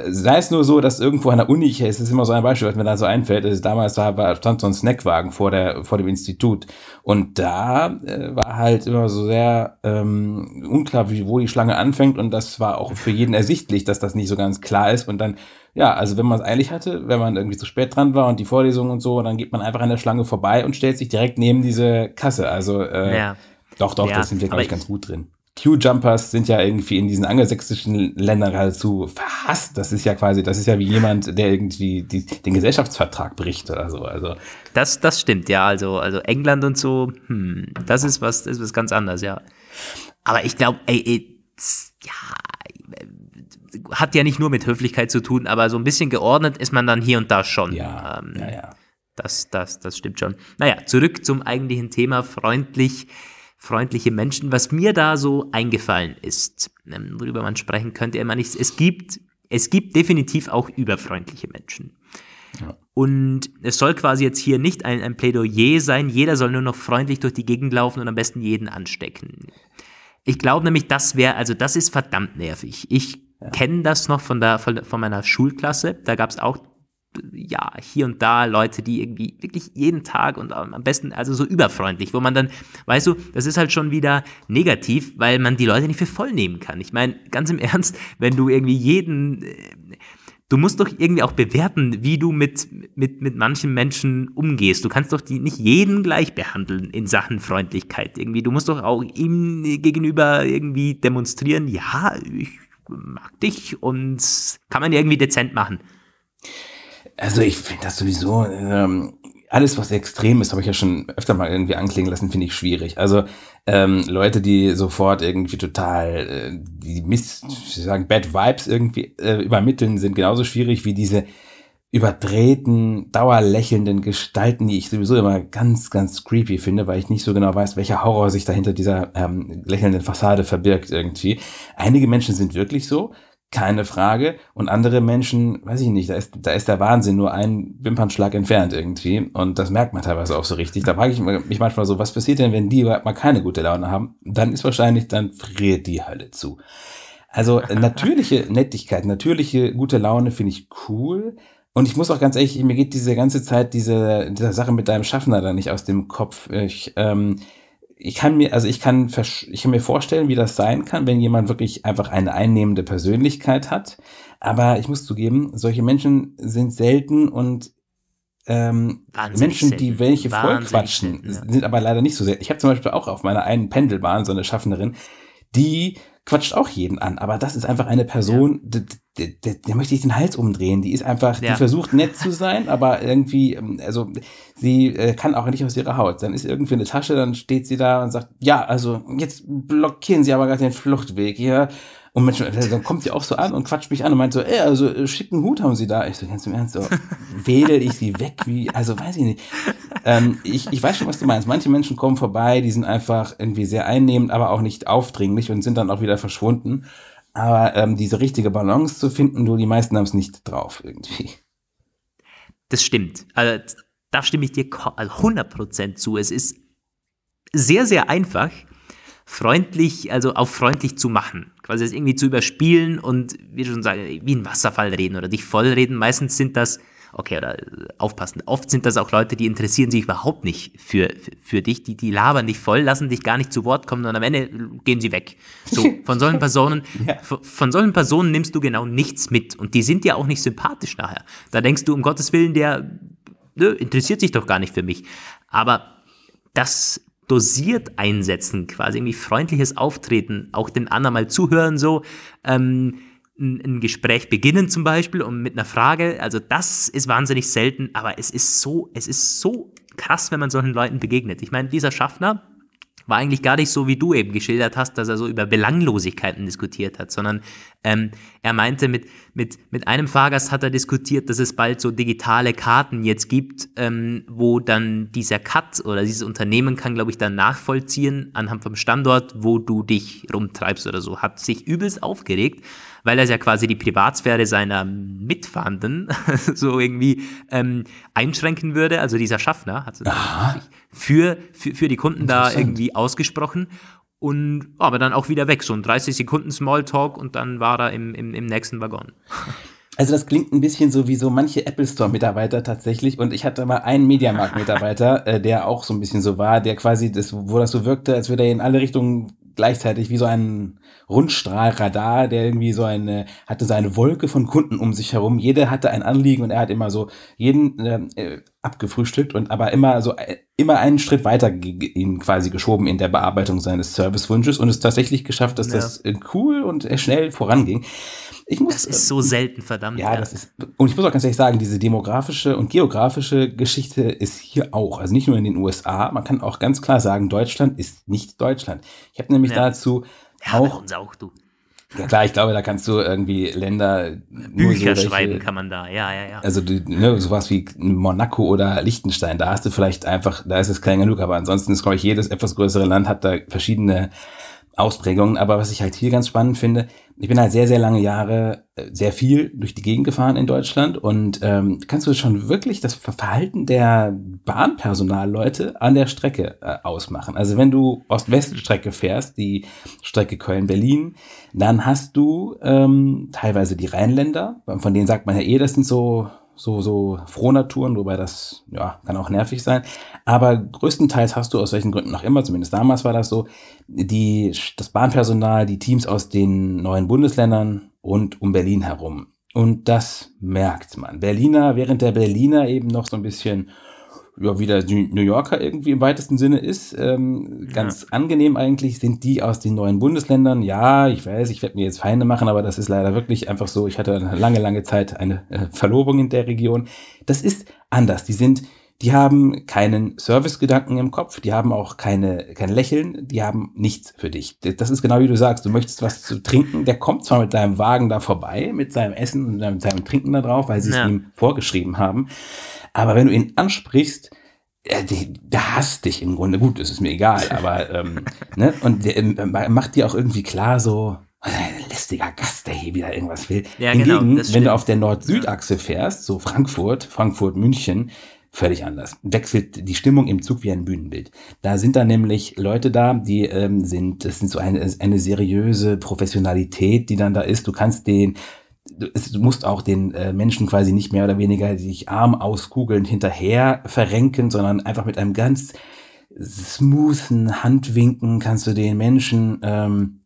sei es nur so, dass irgendwo an der Uni, ich- es ist immer so ein Beispiel, was mir da so einfällt, also damals da war, stand so ein Snackwagen vor der, vor dem Institut und da äh, war halt immer so sehr ähm, unklar, wie, wo die Schlange anfängt und das war auch für jeden ersichtlich, dass das nicht so ganz klar ist und dann ja, also wenn man es eilig hatte, wenn man irgendwie zu spät dran war und die Vorlesung und so, dann geht man einfach an der Schlange vorbei und stellt sich direkt neben diese Kasse. Also äh, Ja. doch, doch, Ja, das sind wir, glaube ich, ganz gut drin. Q-Jumpers sind ja irgendwie in diesen angelsächsischen Ländern geradezu verhasst. Das ist ja quasi, das ist ja wie jemand, der irgendwie die, den Gesellschaftsvertrag bricht oder so. Also Das, das stimmt, ja. Also, also England und so, hm, das ist was, das ist was ganz anderes, ja. Aber ich glaube, ey, ey, ja, hat ja nicht nur mit Höflichkeit zu tun, aber so ein bisschen geordnet ist man dann hier und da schon. ja, Ähm, ja, ja. Das, das, das stimmt schon. Naja, zurück zum eigentlichen Thema freundlich, freundliche Menschen. Was mir da so eingefallen ist, ähm, worüber man sprechen könnte, immer nicht, es gibt, es gibt definitiv auch überfreundliche Menschen. Und es soll quasi jetzt hier nicht ein, ein Plädoyer sein, jeder soll nur noch freundlich durch die Gegend laufen und am besten jeden anstecken. Ich glaube nämlich, das wäre, also das ist verdammt nervig. Ich kenne das noch von, der, von meiner Schulklasse. Da gab es auch, ja, hier und da Leute, die irgendwie wirklich jeden Tag und am besten, also so überfreundlich, wo man dann, weißt du, das ist halt schon wieder negativ, weil man die Leute nicht für voll nehmen kann. Ich meine, ganz im Ernst, wenn du irgendwie jeden, äh, du musst doch irgendwie auch bewerten, wie du mit, mit, mit manchen Menschen umgehst. Du kannst doch die nicht jeden gleich behandeln in Sachen Freundlichkeit. Irgendwie, du musst doch auch ihm gegenüber irgendwie demonstrieren, ja, ich mag dich und kann man irgendwie dezent machen. Also ich finde das sowieso, ähm, alles was extrem ist, habe ich ja schon öfter mal irgendwie anklingen lassen, finde ich schwierig. Also ähm, Leute, die sofort irgendwie total äh, die wie sagen, Bad Vibes irgendwie äh, übermitteln, sind genauso schwierig wie diese überdrehten, dauerlächelnden Gestalten, die ich sowieso immer ganz, ganz creepy finde, weil ich nicht so genau weiß, welcher Horror sich da hinter dieser ähm, lächelnden Fassade verbirgt irgendwie. Einige Menschen sind wirklich so, keine Frage. Und andere Menschen, weiß ich nicht, da ist, da ist der Wahnsinn nur ein Wimpernschlag entfernt irgendwie. Und das merkt man teilweise auch so richtig. Da frage ich mich manchmal so, was passiert denn, wenn die mal keine gute Laune haben? Dann ist wahrscheinlich, dann friert die Hölle zu. Also natürliche Nettigkeit, natürliche gute Laune finde ich cool. Und ich muss auch ganz ehrlich, mir geht diese ganze Zeit diese, diese Sache mit deinem Schaffner da nicht aus dem Kopf. Ich, ähm, ich kann mir, also ich kann, ich kann mir vorstellen, wie das sein kann, wenn jemand wirklich einfach eine einnehmende Persönlichkeit hat. Aber ich muss zugeben, solche Menschen sind selten und ähm, Menschen, die welche voll quatschen, ja. sind aber leider nicht so sehr. Ich habe zum Beispiel auch auf meiner einen Pendelbahn so eine Schaffnerin, die quatscht auch jeden an, aber das ist einfach eine Person, ja. der, der, der möchte ich den Hals umdrehen. Die ist einfach, ja. die versucht nett zu sein, aber irgendwie, ähm, also sie äh, kann auch nicht aus ihrer Haut. Dann ist irgendwie eine Tasche, dann steht sie da und sagt, ja, also jetzt blockieren Sie aber gerade den Fluchtweg. Ja, und manchmal, dann kommt sie auch so an und quatscht mich an und meint so, ey, also äh, schicken Hut haben sie da. Ich so, ganz im Ernst, so, wedel ich sie weg, wie, also weiß ich nicht. Ähm, ich, ich weiß schon, was du meinst. Manche Menschen kommen vorbei, die sind einfach irgendwie sehr einnehmend, aber auch nicht aufdringlich und sind dann auch wieder verschwunden. Aber ähm, diese richtige Balance zu finden, du, die meisten haben es nicht drauf irgendwie. Das stimmt. Also, da stimme ich dir 100% zu. Es ist sehr, sehr einfach, freundlich, also auf freundlich zu machen. Quasi das irgendwie zu überspielen und, wie schon sagen, wie ein Wasserfall reden oder dich vollreden. Meistens sind das, okay, oder äh, aufpassen, oft sind das auch Leute, die interessieren sich überhaupt nicht für, für, für dich, die, die labern dich voll, lassen dich gar nicht zu Wort kommen und am Ende gehen sie weg. So, von solchen Personen, ja. von, von solchen Personen nimmst du genau nichts mit und die sind ja auch nicht sympathisch nachher. Da denkst du, um Gottes Willen, der nö, interessiert sich doch gar nicht für mich. Aber das dosiert einsetzen, quasi irgendwie freundliches Auftreten, auch den anderen mal zuhören, so ähm, ein, ein Gespräch beginnen zum Beispiel und mit einer Frage. Also das ist wahnsinnig selten, aber es ist so, es ist so krass, wenn man solchen Leuten begegnet. Ich meine, dieser Schaffner, war eigentlich gar nicht so, wie du eben geschildert hast, dass er so über Belanglosigkeiten diskutiert hat, sondern ähm, er meinte, mit, mit, mit einem Fahrgast hat er diskutiert, dass es bald so digitale Karten jetzt gibt, ähm, wo dann dieser Cut oder dieses Unternehmen kann, glaube ich, dann nachvollziehen anhand vom Standort, wo du dich rumtreibst oder so. Hat sich übelst aufgeregt, weil das ja quasi die Privatsphäre seiner Mitfahrenden so irgendwie ähm, einschränken würde. Also dieser Schaffner hat sich für, für, für die Kunden da irgendwie ausgesprochen und aber dann auch wieder weg. So ein 30 Sekunden Smalltalk und dann war er im, im, im nächsten Waggon. Also das klingt ein bisschen so wie so manche Apple Store Mitarbeiter tatsächlich und ich hatte mal einen Mediamarkt Mitarbeiter, äh, der auch so ein bisschen so war, der quasi das wo das so wirkte, als würde er in alle Richtungen gleichzeitig wie so ein Rundstrahlradar, der irgendwie so eine, hatte so eine Wolke von Kunden um sich herum. Jeder hatte ein Anliegen und er hat immer so jeden äh, abgefrühstückt und aber immer so äh, immer einen Schritt weiter ihn quasi geschoben in der Bearbeitung seines Servicewunsches und es tatsächlich geschafft, dass ja. das äh, cool und äh, schnell voranging. Ich muss, das ist so selten, verdammt. Ja, ja, das ist, und ich muss auch ganz ehrlich sagen, diese demografische und geografische Geschichte ist hier auch, also nicht nur in den USA, man kann auch ganz klar sagen, Deutschland ist nicht Deutschland. Ich habe nämlich ja. dazu ja, auch, uns auch, du. Ja klar, ich glaube, da kannst du irgendwie Länder Bücher so schreiben kann man da, ja, ja, ja. Also ne, sowas wie Monaco oder Liechtenstein, da hast du vielleicht einfach, da ist es klein genug, aber ansonsten ist, glaube ich, jedes etwas größere Land hat da verschiedene Ausprägungen. Aber was ich halt hier ganz spannend finde, ich bin halt sehr, sehr lange Jahre äh, sehr viel durch die Gegend gefahren in Deutschland und ähm, kannst du schon wirklich das Verhalten der Bahnpersonalleute an der Strecke äh, ausmachen. Also wenn du Ost-West-Strecke fährst, die Strecke Köln-Berlin, dann hast du ähm, teilweise die Rheinländer, von denen sagt man ja eh, das sind so so, so Frohnaturen, wobei das, ja, kann auch nervig sein. Aber größtenteils hast du aus welchen Gründen auch immer, zumindest damals war das so, die, das Bahnpersonal, die Teams aus den neuen Bundesländern und um Berlin herum. Und das merkt man. Berliner, während der Berliner eben noch so ein bisschen ja, wie der New Yorker irgendwie im weitesten Sinne ist. Ähm, ganz ja. angenehm eigentlich sind die aus den neuen Bundesländern. Ja, ich weiß, ich werde mir jetzt Feinde machen, aber das ist leider wirklich einfach so. Ich hatte eine lange, lange Zeit eine äh, Verlobung in der Region. Das ist anders. Die sind, die haben keinen Servicegedanken im Kopf, die haben auch keine, kein Lächeln, die haben nichts für dich. Das ist genau wie du sagst, du möchtest was zu trinken, der kommt zwar mit deinem Wagen da vorbei, mit seinem Essen und mit seinem Trinken da drauf, weil sie ja. es ihm vorgeschrieben haben. Aber wenn du ihn ansprichst, äh, der hasst dich im Grunde. Gut, das ist mir egal, aber ähm, ne? und der äh, macht dir auch irgendwie klar so, ein lästiger Gast, der hier wieder irgendwas will. Ja, genau, Hingegen, genau, wenn du auf der Nord-Süd-Achse fährst, so Frankfurt, Frankfurt, München, völlig anders. Wechselt die Stimmung im Zug wie ein Bühnenbild. Da sind dann nämlich Leute da, die ähm, sind, das sind so eine, eine seriöse Professionalität, die dann da ist. Du kannst den du musst auch den äh, Menschen quasi nicht mehr oder weniger sich arm auskugeln hinterher verrenken, sondern einfach mit einem ganz smoothen Handwinken kannst du den Menschen ähm,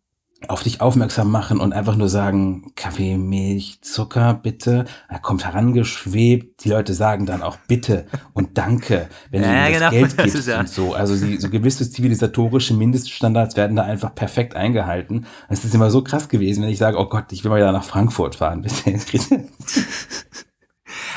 auf dich aufmerksam machen und einfach nur sagen, Kaffee, Milch, Zucker, bitte. Er kommt herangeschwebt. Die Leute sagen dann auch bitte und danke, wenn ja, du ihm das genau. Geld gibst ja. und so. Also die, so gewisse zivilisatorische Mindeststandards werden da einfach perfekt eingehalten. Es ist immer so krass gewesen, wenn ich sage, oh Gott, ich will mal wieder nach Frankfurt fahren.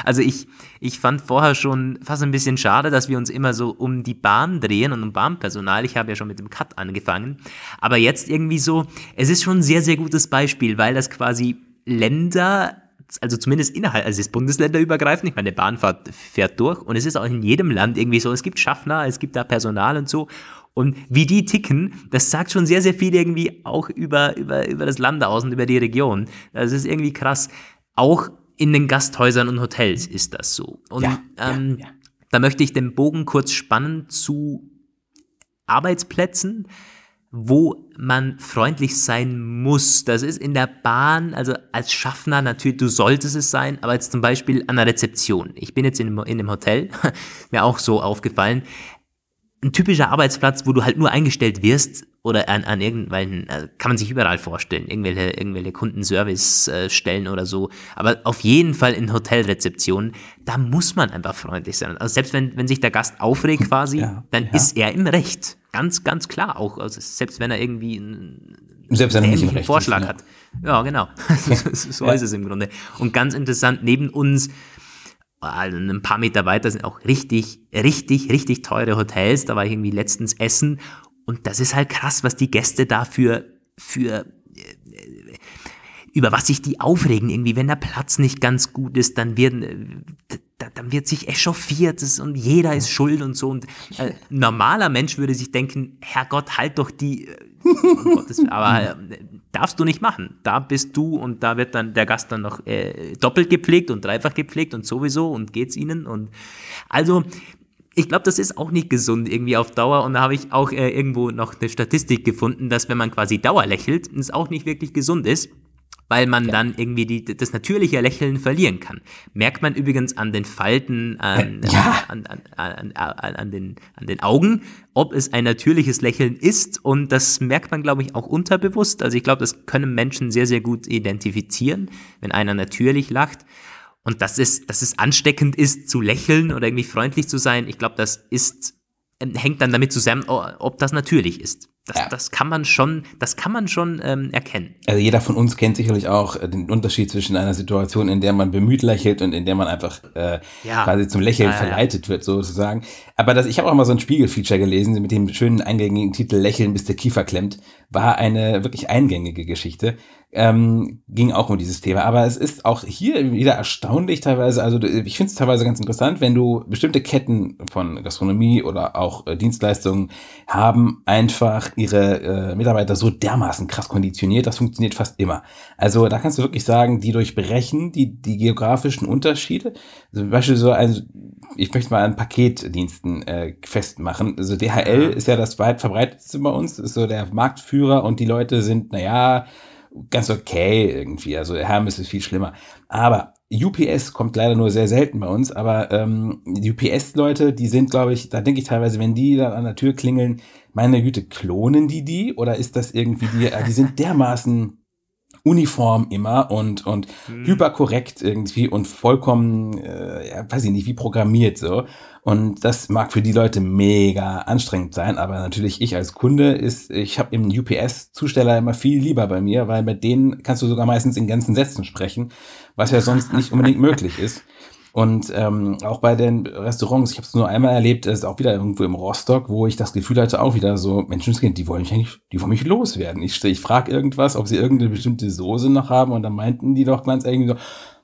Also ich, ich fand vorher schon fast ein bisschen schade, dass wir uns immer so um die Bahn drehen und um Bahnpersonal. Ich habe ja schon mit dem Cut angefangen. Aber jetzt irgendwie so, es ist schon ein sehr, sehr gutes Beispiel, weil das quasi Länder also zumindest innerhalb, also es ist bundesländerübergreifend, ich meine, der Bahnfahrt fährt durch und es ist auch in jedem Land irgendwie so, es gibt Schaffner, es gibt da Personal und so und wie die ticken, das sagt schon sehr, sehr viel irgendwie auch über, über, über das Land aus und über die Region. Das ist irgendwie krass. Auch in den Gasthäusern und Hotels ist das so. Und ja, ähm, ja, ja. da möchte ich den Bogen kurz spannen zu Arbeitsplätzen, wo man freundlich sein muss. Das ist in der Bahn, also als Schaffner natürlich, du solltest es sein, aber jetzt zum Beispiel an der Rezeption. Ich bin jetzt in, in einem Hotel, mir auch so aufgefallen, ein typischer Arbeitsplatz, wo du halt nur eingestellt wirst oder an, an irgendwelchen, äh, kann man sich überall vorstellen, irgendwelche, irgendwelche Kundenservice-Stellen oder so. Aber auf jeden Fall in Hotelrezeptionen, da muss man einfach freundlich sein. Also selbst wenn, wenn sich der Gast aufregt quasi, ja, dann ja. ist er im Recht. Ganz, ganz klar. Auch also selbst wenn er irgendwie einen, selbst wenn er nicht im Recht Vorschlag ist, hat. Ja, genau. so ist es im Grunde. Und ganz interessant, neben uns ein paar Meter weiter sind auch richtig, richtig, richtig teure Hotels. Da war ich irgendwie letztens essen. Und das ist halt krass, was die Gäste dafür für äh, über was sich die aufregen irgendwie, wenn der Platz nicht ganz gut ist, dann werden äh, dann wird sich echauffiert und jeder ist schuld und so und äh, normaler Mensch würde sich denken, Herrgott, halt doch die äh, Gottes, aber äh, darfst du nicht machen. Da bist du und da wird dann der Gast dann noch äh, doppelt gepflegt und dreifach gepflegt und sowieso und geht's ihnen und also ich glaube, das ist auch nicht gesund irgendwie auf Dauer. Und da habe ich auch äh, irgendwo noch eine Statistik gefunden, dass wenn man quasi Dauer lächelt, es auch nicht wirklich gesund ist weil man ja. dann irgendwie die, das natürliche Lächeln verlieren kann. Merkt man übrigens an den Falten, an, äh, ja. an, an, an, den, an den Augen, ob es ein natürliches Lächeln ist. Und das merkt man, glaube ich, auch unterbewusst. Also ich glaube, das können Menschen sehr, sehr gut identifizieren, wenn einer natürlich lacht. Und dass es, dass es ansteckend ist, zu lächeln oder irgendwie freundlich zu sein, ich glaube, das ist, ähm, hängt dann damit zusammen, ob das natürlich ist. Das, ja. das kann man schon, das kann man schon ähm, erkennen. Also jeder von uns kennt sicherlich auch äh, den Unterschied zwischen einer Situation, in der man bemüht lächelt und in der man einfach äh, ja. quasi zum Lächeln ja, verleitet wird, sozusagen. Aber das, ich habe auch mal so ein Spiegel-Feature gelesen mit dem schönen eingängigen Titel Lächeln, bis der Kiefer klemmt. War eine wirklich eingängige Geschichte ähm, ging auch um dieses Thema. Aber es ist auch hier wieder erstaunlich teilweise, also ich finde es teilweise ganz interessant, wenn du bestimmte Ketten von Gastronomie oder auch äh, Dienstleistungen haben einfach ihre äh, Mitarbeiter so dermaßen krass konditioniert, das funktioniert fast immer. Also da kannst du wirklich sagen, die durchbrechen die, die geografischen Unterschiede. Also zum Beispiel so ein, ich möchte mal an Paketdiensten äh, festmachen. Also DHL ist ja das weit verbreitetste bei uns, ist so der Marktführer und die Leute sind, naja, ganz okay irgendwie. Also Hermes ist viel schlimmer. Aber UPS kommt leider nur sehr selten bei uns, aber ähm, UPS-Leute, die sind, glaube ich, da denke ich teilweise, wenn die dann an der Tür klingeln, meine Güte, klonen die die? Oder ist das irgendwie die, äh, die sind dermaßen uniform immer und, und hm. hyperkorrekt irgendwie und vollkommen, äh, ja, weiß ich nicht, wie programmiert so. Und das mag für die Leute mega anstrengend sein, aber natürlich ich als Kunde ist, ich habe im UPS-Zusteller immer viel lieber bei mir, weil mit denen kannst du sogar meistens in ganzen Sätzen sprechen, was ja sonst nicht unbedingt möglich ist. Und ähm, auch bei den Restaurants, ich habe es nur einmal erlebt, ist auch wieder irgendwo im Rostock, wo ich das Gefühl hatte, auch wieder so, Menschenskind, die wollen mich eigentlich, die wollen mich loswerden. Ich, ich frage irgendwas, ob sie irgendeine bestimmte Soße noch haben und dann meinten die doch ganz irgendwie so,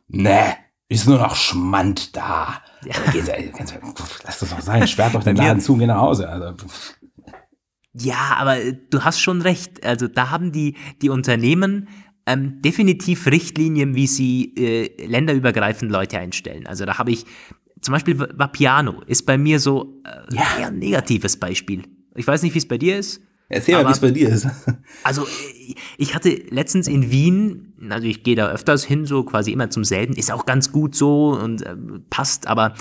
ne, ist nur noch Schmand da. Ja. Lass das doch sein, sperrt doch den Laden zu und geh nach Hause. Also. Ja, aber äh, du hast schon recht. Also da haben die, die Unternehmen ähm, definitiv Richtlinien, wie sie äh, länderübergreifend Leute einstellen. Also da habe ich, zum Beispiel Vapiano ist bei mir so äh, ja. eher ein negatives Beispiel. Ich weiß nicht, wie es bei dir ist. Erzähl mal, wie es bei dir ist. Also, ich hatte letztens in Wien, also ich gehe da öfters hin, so quasi immer zum selben, ist auch ganz gut so und äh, passt, aber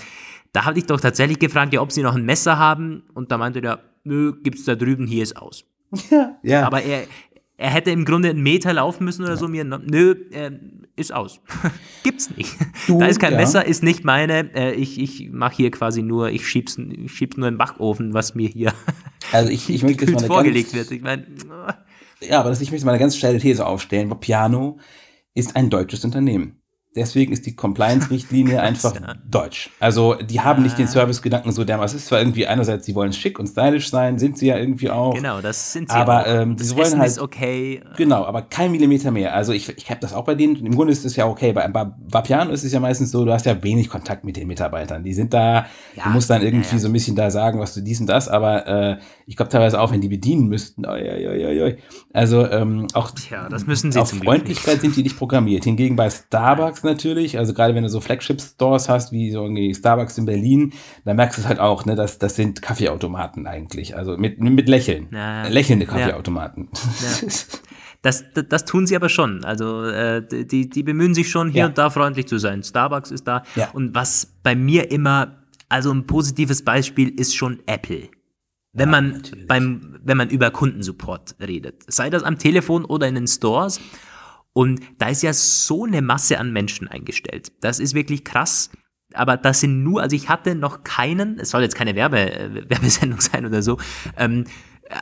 da hatte ich doch tatsächlich gefragt, ja, ob sie noch ein Messer haben und da meinte der, nö, gibt's da drüben, hier ist aus. Ja, ja. Aber er, er hätte im Grunde einen Meter laufen müssen oder ja. so. Mir, nö, äh, ist aus. Gibt's nicht. Du, da ist kein ja. Messer, ist nicht meine. Äh, ich ich mache hier quasi nur, ich schieb's, ich schieb's nur in den Backofen, was mir hier also ich, ich möchte mal vorgelegt ganz, wird. Ich meine. Ja, aber das, ich möchte mal eine ganz steile These aufstellen. Piano ist ein deutsches Unternehmen. Deswegen ist die Compliance-Richtlinie einfach ja. deutsch. Also die haben ah. nicht den ah. Service-Gedanken so dermaßen. Es ist zwar irgendwie einerseits, sie wollen schick und stylisch sein, sind sie ja irgendwie auch. Genau, das sind sie aber, auch. Ähm, das sie wollen Essen halt, ist okay. Genau, aber kein Millimeter mehr. Also ich, ich habe das auch bei denen. Im Grunde ist es ja okay. Bei, bei Vapiano ist es ja meistens so, du hast ja wenig Kontakt mit den Mitarbeitern. Die sind da, ja, du musst dann irgendwie ja, so ein bisschen da sagen, was du dies und das, aber äh, ich glaube teilweise auch, wenn die bedienen müssten. Oi, oi, oi, oi. Also ähm, auch Tja, das müssen sie auf Freundlichkeit sind die nicht programmiert. Hingegen bei Starbucks natürlich, also gerade wenn du so Flagship-Stores hast, wie so irgendwie Starbucks in Berlin, dann merkst du es halt auch, ne, dass das sind Kaffeeautomaten eigentlich. Also mit, mit Lächeln. Ja. Lächelnde Kaffeeautomaten. Ja. Das, das, das, tun sie aber schon. Also äh, die, die bemühen sich schon, hier ja. und da freundlich zu sein. Starbucks ist da. Ja. Und was bei mir immer, also ein positives Beispiel ist schon Apple. Wenn ja, man beim, wenn man über Kundensupport redet, sei das am Telefon oder in den Stores. Und da ist ja so eine Masse an Menschen eingestellt. Das ist wirklich krass. Aber das sind nur, also ich hatte noch keinen, es soll jetzt keine Werbe, äh, Werbesendung sein oder so, ähm,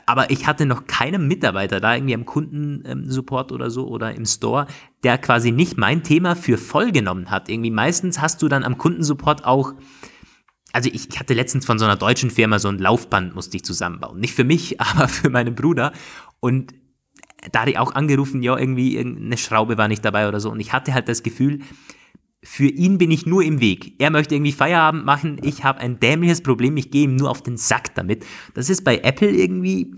aber ich hatte noch keinen Mitarbeiter da irgendwie am Kundensupport oder so oder im Store, der quasi nicht mein Thema für voll genommen hat. Irgendwie meistens hast du dann am Kundensupport auch, also ich, ich hatte letztens von so einer deutschen Firma so ein Laufband musste ich zusammenbauen. Nicht für mich, aber für meinen Bruder. Und da hatte ich auch angerufen, ja, irgendwie eine Schraube war nicht dabei oder so. Und ich hatte halt das Gefühl, für ihn bin ich nur im Weg. Er möchte irgendwie Feierabend machen, ich habe ein dämliches Problem, ich gehe ihm nur auf den Sack damit. Das ist bei Apple irgendwie,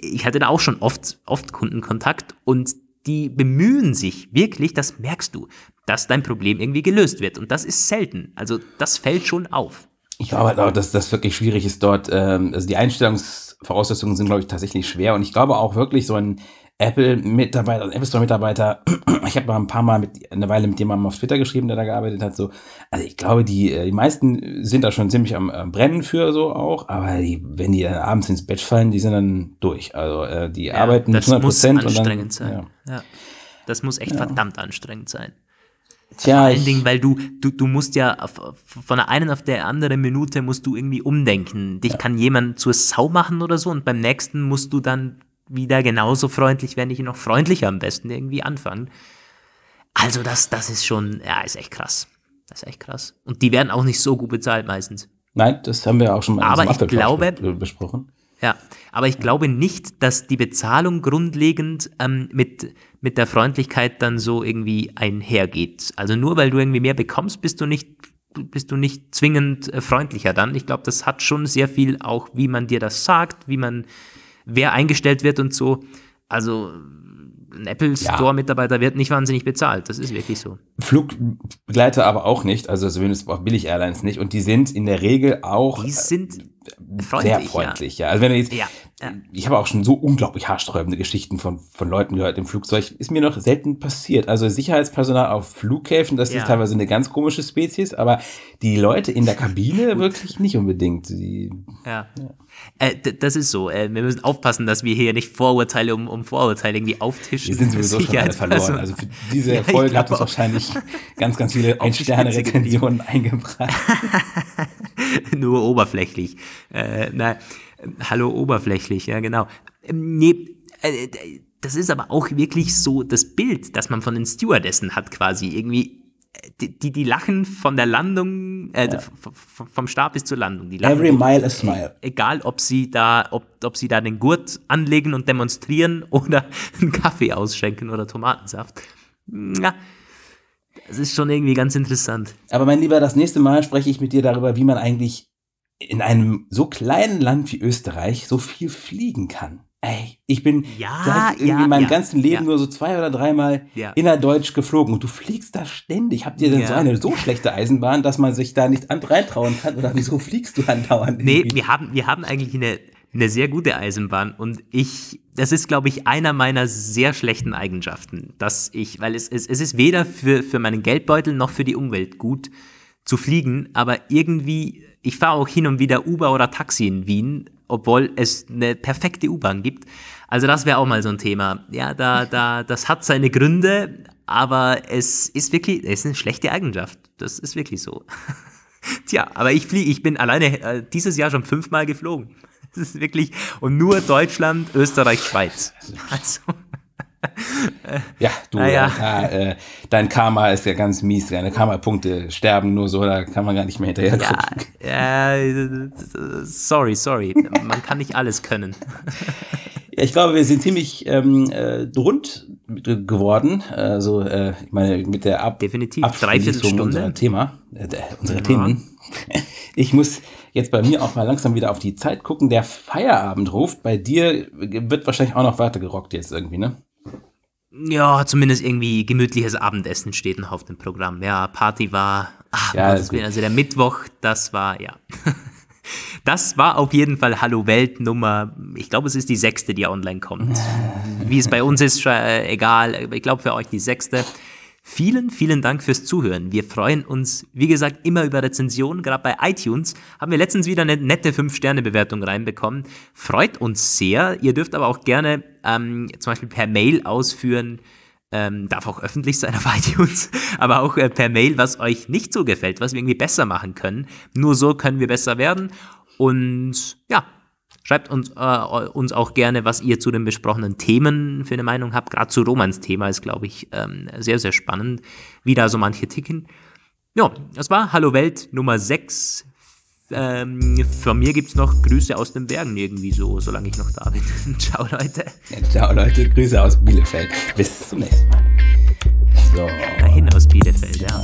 ich hatte da auch schon oft, oft Kundenkontakt und die bemühen sich wirklich, das merkst du, dass dein Problem irgendwie gelöst wird. Und das ist selten. Also das fällt schon auf. Ich glaube halt auch, dass das wirklich schwierig ist dort. Ähm, also die Einstellungsvoraussetzungen sind, glaube ich, tatsächlich schwer. Und ich glaube auch wirklich so ein Apple-Mitarbeiter, also Apple Store-Mitarbeiter, ich habe mal ein paar Mal mit, eine Weile mit jemandem auf Twitter geschrieben, der da gearbeitet hat, so, also ich glaube, die, äh, die meisten sind da schon ziemlich am, am Brennen für so auch, aber die, wenn die dann abends ins Bett fallen, die sind dann durch. Also äh, die ja, arbeiten das 100 Prozent und dann. Sein. Ja. ja. Das muss echt ja. verdammt anstrengend sein. Tja, Vor allen Dingen, weil du, du, du musst ja von der einen auf der anderen Minute musst du irgendwie umdenken. Dich ja. kann jemand zur Sau machen oder so und beim nächsten musst du dann wieder genauso freundlich, wenn nicht noch freundlicher am besten irgendwie anfangen. Also das, das ist schon, ja, ist echt krass. Das ist echt krass. Und die werden auch nicht so gut bezahlt meistens. Nein, das haben wir auch schon mal aber ich glaube, besprochen. Ja, aber ich glaube nicht, dass die Bezahlung grundlegend ähm, mit, mit der Freundlichkeit dann so irgendwie einhergeht. Also nur weil du irgendwie mehr bekommst, bist du nicht, bist du nicht zwingend äh, freundlicher dann. Ich glaube, das hat schon sehr viel auch, wie man dir das sagt, wie man, wer eingestellt wird und so. Also ein Apple Store-Mitarbeiter wird nicht wahnsinnig bezahlt. Das ist wirklich so. Flugbegleiter aber auch nicht, also zumindest auch Billig-Airlines nicht. Und die sind in der Regel auch. Die sind freundlich, sehr freundlich, ja. ja. Also wenn du jetzt, ja, ja. ich habe auch schon so unglaublich haarsträubende Geschichten von, von Leuten gehört im Flugzeug. Ist mir noch selten passiert. Also Sicherheitspersonal auf Flughäfen, das ist teilweise eine ganz komische Spezies, aber die Leute in der Kabine wirklich nicht unbedingt. Die, ja. Äh, das ist so. Äh, wir müssen aufpassen, dass wir hier nicht Vorurteile um, um Vorurteile irgendwie auftischen. Wir sind sowieso schon alle verloren. Also für diese ja, Folge hat uns wahrscheinlich ganz, ganz viele Ein-Sterne-Rezensionen eingebracht. Nur oberflächlich. Äh, na, hallo oberflächlich, ja genau. Ähm, nee, äh, das ist aber auch wirklich so das Bild, das man von den Stewardessen hat quasi. Irgendwie die, die, die lachen von der Landung, äh, ja. vom Start bis zur Landung. Die lachen Every mile a smile. Egal, ob sie da, ob, ob sie da den Gurt anlegen und demonstrieren oder einen Kaffee ausschenken oder Tomatensaft. Ja, das ist schon irgendwie ganz interessant. Aber mein Lieber, das nächste Mal spreche ich mit dir darüber, wie man eigentlich in einem so kleinen Land wie Österreich so viel fliegen kann. Ey, ich bin ja, irgendwie ja, in meinem ja, ganzen Leben nur so zwei oder dreimal ja. innerdeutsch geflogen und du fliegst da ständig. Habt ihr denn so eine so schlechte Eisenbahn, dass man sich da nicht reintrauen kann? Oder wieso fliegst du andauernd? Nee, wir haben, wir haben eigentlich eine, eine sehr gute Eisenbahn und ich, das ist, glaube ich, einer meiner sehr schlechten Eigenschaften, dass ich, weil es, es, es ist weder für, für meinen Geldbeutel noch für die Umwelt gut zu fliegen, aber irgendwie, ich fahre auch hin und wieder Uber oder Taxi in Wien obwohl es eine perfekte U-Bahn gibt. Also das wäre auch mal so ein Thema. Ja, da, da, das hat seine Gründe, aber es ist wirklich, es ist eine schlechte Eigenschaft. Das ist wirklich so. Tja, aber ich fliege, ich bin alleine äh, dieses Jahr schon fünfmal geflogen. Das ist wirklich, und nur Deutschland, Österreich, Schweiz. Also. Ja, du, naja. ja, äh, dein Karma ist ja ganz mies. Deine Karma-Punkte sterben nur so, da kann man gar nicht mehr hinterher gucken. Ja, äh, sorry, sorry. Man kann nicht alles können. Ja, ich glaube, wir sind ziemlich ähm, äh, rund geworden. Also, äh, ich meine, mit der Ab Definitiv. Dreiviertelstunde. unserer Thema, äh, unserer ja. Themen. Ich muss jetzt bei mir auch mal langsam wieder auf die Zeit gucken. Der Feierabend ruft. Bei dir wird wahrscheinlich auch noch weiter gerockt jetzt irgendwie, ne? Ja, zumindest irgendwie gemütliches Abendessen steht noch auf dem Programm. Ja, Party war, ach, ja, also der Mittwoch, das war, ja. Das war auf jeden Fall Hallo Welt Nummer, ich glaube, es ist die sechste, die online kommt. Wie es bei uns ist, äh, egal, ich glaube für euch die sechste. Vielen, vielen Dank fürs Zuhören. Wir freuen uns, wie gesagt, immer über Rezensionen. Gerade bei iTunes haben wir letztens wieder eine nette 5-Sterne-Bewertung reinbekommen. Freut uns sehr. Ihr dürft aber auch gerne ähm, zum Beispiel per Mail ausführen, ähm, darf auch öffentlich sein auf iTunes, aber auch äh, per Mail, was euch nicht so gefällt, was wir irgendwie besser machen können. Nur so können wir besser werden. Und ja, Schreibt uns, äh, uns auch gerne, was ihr zu den besprochenen Themen für eine Meinung habt. Gerade zu Romans Thema ist, glaube ich, ähm, sehr, sehr spannend, wie da so manche ticken. Ja, das war Hallo Welt Nummer 6. Ähm, von mir gibt es noch Grüße aus den Bergen irgendwie so, solange ich noch da bin. ciao, Leute. Ja, ciao, Leute. Grüße aus Bielefeld. Bis zum nächsten Mal. So. Dahin aus Bielefeld, ja.